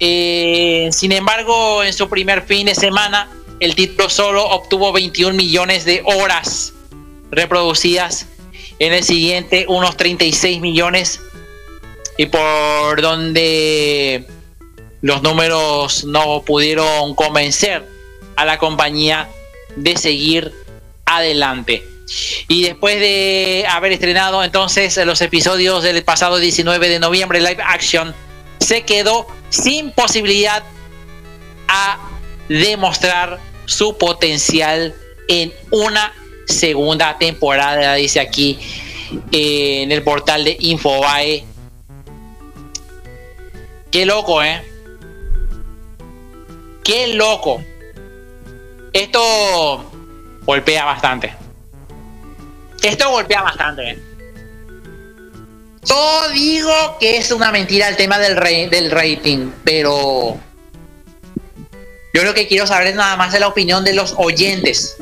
Eh, sin embargo, en su primer fin de semana, el título solo obtuvo 21 millones de horas reproducidas. En el siguiente, unos 36 millones. Y por donde los números no pudieron convencer a la compañía de seguir adelante. Y después de haber estrenado entonces los episodios del pasado 19 de noviembre live action, se quedó sin posibilidad a demostrar su potencial en una segunda temporada, dice aquí eh, en el portal de Infobae. Qué loco, ¿eh? Qué loco. Esto golpea bastante. Esto golpea bastante. Yo digo que es una mentira el tema del, re- del rating, pero yo lo que quiero saber es nada más de la opinión de los oyentes.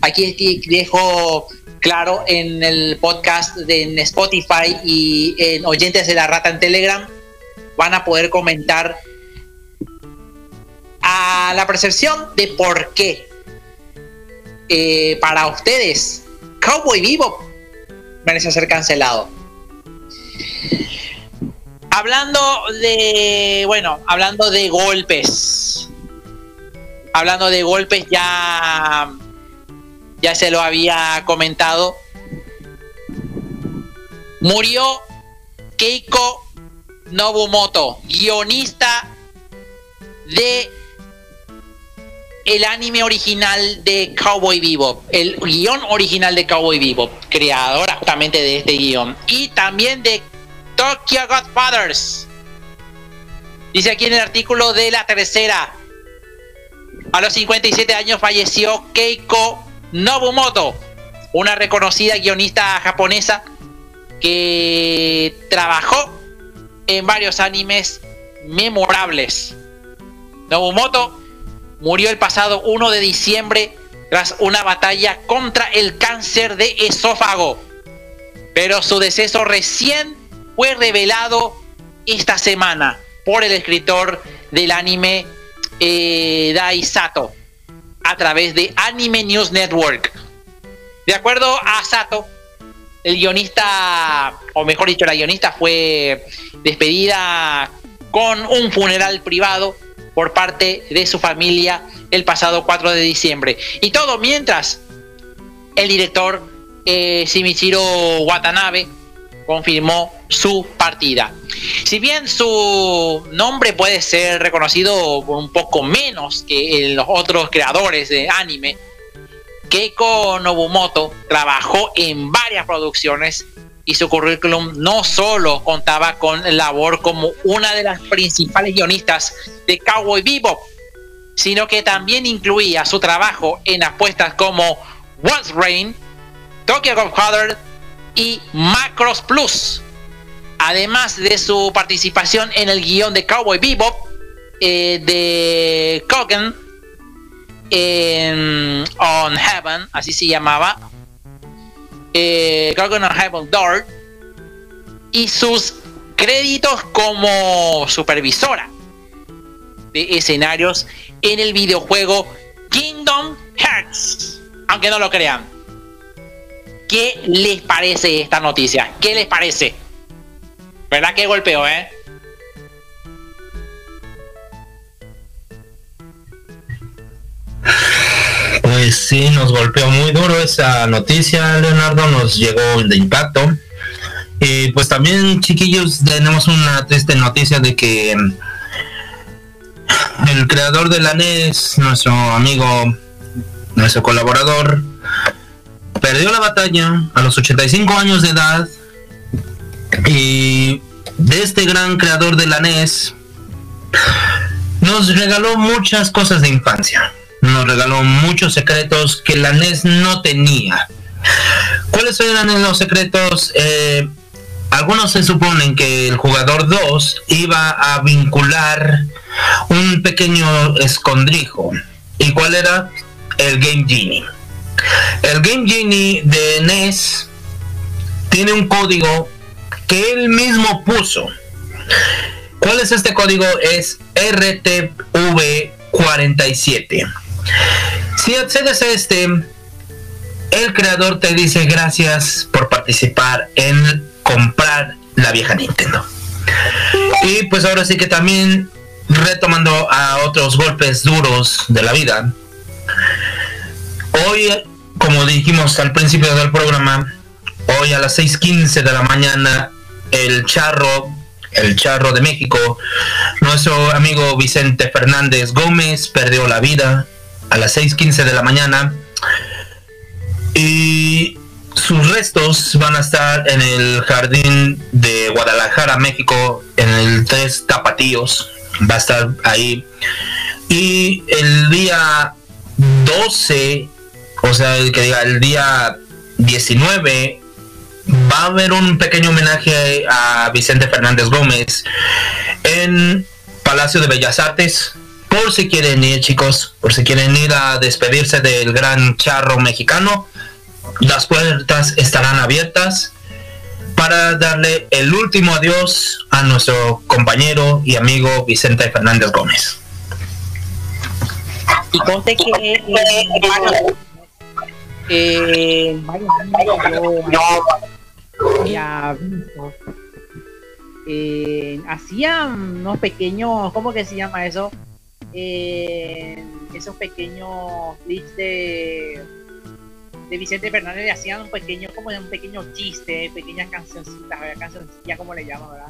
Aquí dejo claro en el podcast de en Spotify y en oyentes de la rata en Telegram van a poder comentar a la percepción de por qué eh, para ustedes Cowboy Vivo merece ser cancelado. Hablando de, bueno, hablando de golpes. hablando de golpes, ya, ya se lo había comentado. Murió Keiko Nobumoto, guionista de el anime original de Cowboy Bebop, el guion original de Cowboy Bebop, creadora justamente de este guion, y también de Tokyo Godfathers. Dice aquí en el artículo de la tercera, a los 57 años falleció Keiko Nobumoto, una reconocida guionista japonesa que trabajó en varios animes memorables. Nobumoto murió el pasado 1 de diciembre tras una batalla contra el cáncer de esófago. Pero su deceso recién fue revelado esta semana por el escritor del anime eh, Dai Sato a través de Anime News Network. De acuerdo a Sato, el guionista, o mejor dicho, la guionista fue despedida con un funeral privado por parte de su familia el pasado 4 de diciembre. Y todo mientras el director eh, Shimichiro Watanabe confirmó su partida. Si bien su nombre puede ser reconocido un poco menos que los otros creadores de anime, Keiko Nobumoto trabajó en varias producciones y su currículum no solo contaba con labor como una de las principales guionistas de Cowboy Bebop, sino que también incluía su trabajo en apuestas como Once Rain, Tokyo Godfather y Macros Plus. Además de su participación en el guion de Cowboy Bebop eh, de Kogan en On Heaven, así se llamaba, eh, on Heaven Door, y sus créditos como supervisora de escenarios en el videojuego Kingdom Hearts. Aunque no lo crean. ¿Qué les parece esta noticia? ¿Qué les parece? ¿Verdad que golpeó, eh? Pues sí, nos golpeó muy duro esa noticia, Leonardo, nos llegó de impacto. Y pues también, chiquillos, tenemos una triste noticia de que el creador de la NES, nuestro amigo, nuestro colaborador, perdió la batalla a los 85 años de edad y de este gran creador de la NES nos regaló muchas cosas de infancia. Nos regaló muchos secretos que la NES no tenía. ¿Cuáles eran los secretos? Eh, algunos se suponen que el jugador 2 iba a vincular un pequeño escondrijo. ¿Y cuál era? El Game Genie. El Game Genie de NES tiene un código que él mismo puso. ¿Cuál es este código? Es RTV47. Si accedes a este, el creador te dice gracias por participar en comprar la vieja Nintendo. Y pues ahora sí que también retomando a otros golpes duros de la vida. Hoy, como dijimos al principio del programa, hoy a las 6.15 de la mañana, el charro, el charro de México, nuestro amigo Vicente Fernández Gómez perdió la vida a las 6.15 de la mañana. Y sus restos van a estar en el jardín de Guadalajara, México, en el Tres Tapatíos. Va a estar ahí. Y el día 12, o sea, el que diga, el día 19, va a haber un pequeño homenaje a Vicente Fernández Gómez en Palacio de Bellas Artes. Por si quieren ir, chicos, por si quieren ir a despedirse del gran charro mexicano las puertas estarán abiertas para darle el último adiós a nuestro compañero y amigo Vicente Fernández Gómez. Y conté que eh, eh, yo eh, unos pequeños, ¿cómo que se llama eso? Eh, esos pequeños clips de, de Vicente Fernández le hacían un pequeño, como un pequeño chiste, pequeñas cancioncitas, ¿verdad? cancioncillas como le llaman, ¿verdad?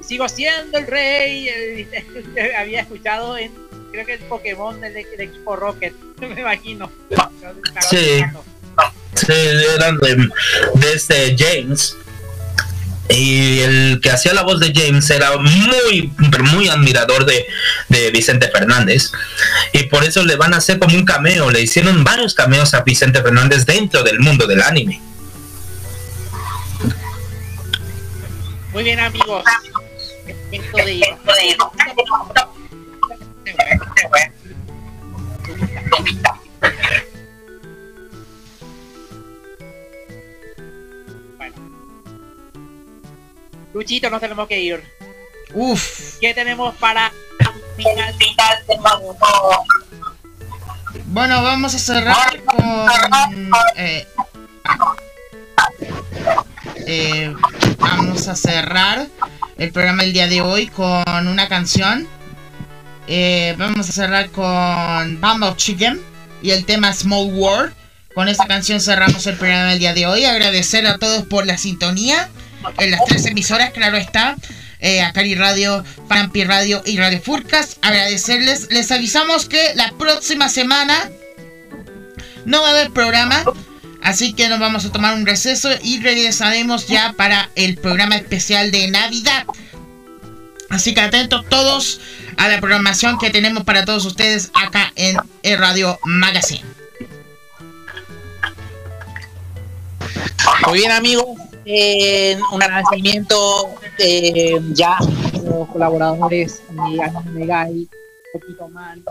Sigo siendo el rey, el- había escuchado en, creo que el Pokémon del, del equipo Rocket, me imagino. Sí. Sí, eran de, de este James. Y el que hacía la voz de James era muy, muy admirador de, de Vicente Fernández. Y por eso le van a hacer como un cameo. Le hicieron varios cameos a Vicente Fernández dentro del mundo del anime. Muy bien, amigos. De Luchito, nos tenemos que ir. Uf. ¿Qué tenemos para final? Bueno, vamos a cerrar con. eh, eh, vamos a cerrar el programa el día de hoy con una canción. Eh, vamos a cerrar con Bumble Chicken y el tema Small World. Con esta canción cerramos el programa el día de hoy. Agradecer a todos por la sintonía en las tres emisoras, claro está. Eh, Acari Radio, Fanpi Radio y Radio Furcas. Agradecerles. Les avisamos que la próxima semana no va a haber programa. Así que nos vamos a tomar un receso y regresaremos ya para el programa especial de Navidad. Así que atentos todos a la programación que tenemos para todos ustedes acá en el Radio Magazine. Muy bien, amigos. Eh, un agradecimiento eh, ya a los colaboradores Megai, Poquito Man,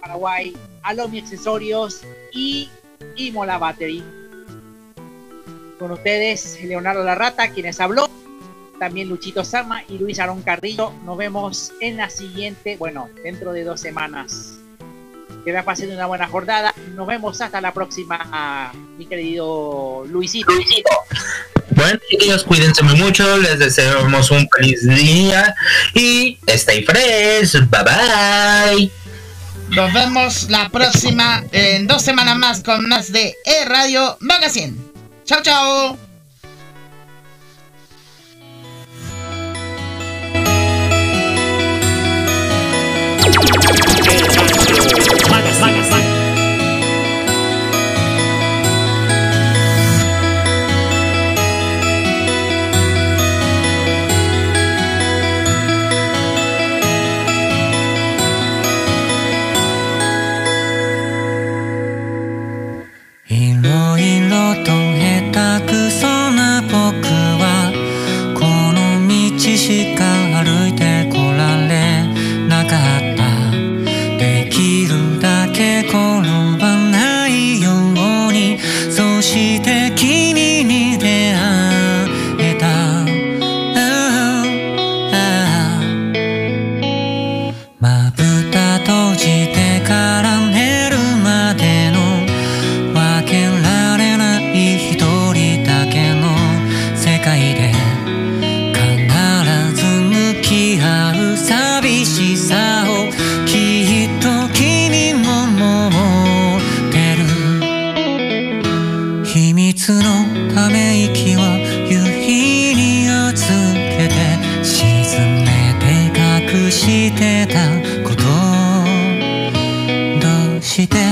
Paraguay, a los Mi Accesorios y Imola Battery. Con ustedes, Leonardo La Rata, quienes habló, también Luchito Sama y Luis Arón Carrillo. Nos vemos en la siguiente, bueno, dentro de dos semanas. Que la pasen una buena jornada. Nos vemos hasta la próxima, mi querido Luisito. Bueno, chiquillos, cuídense muy mucho. Les deseamos un feliz día. Y stay fresh. Bye bye. Nos vemos la próxima en dos semanas más con más de E Radio Magazine. Chao, chao. si te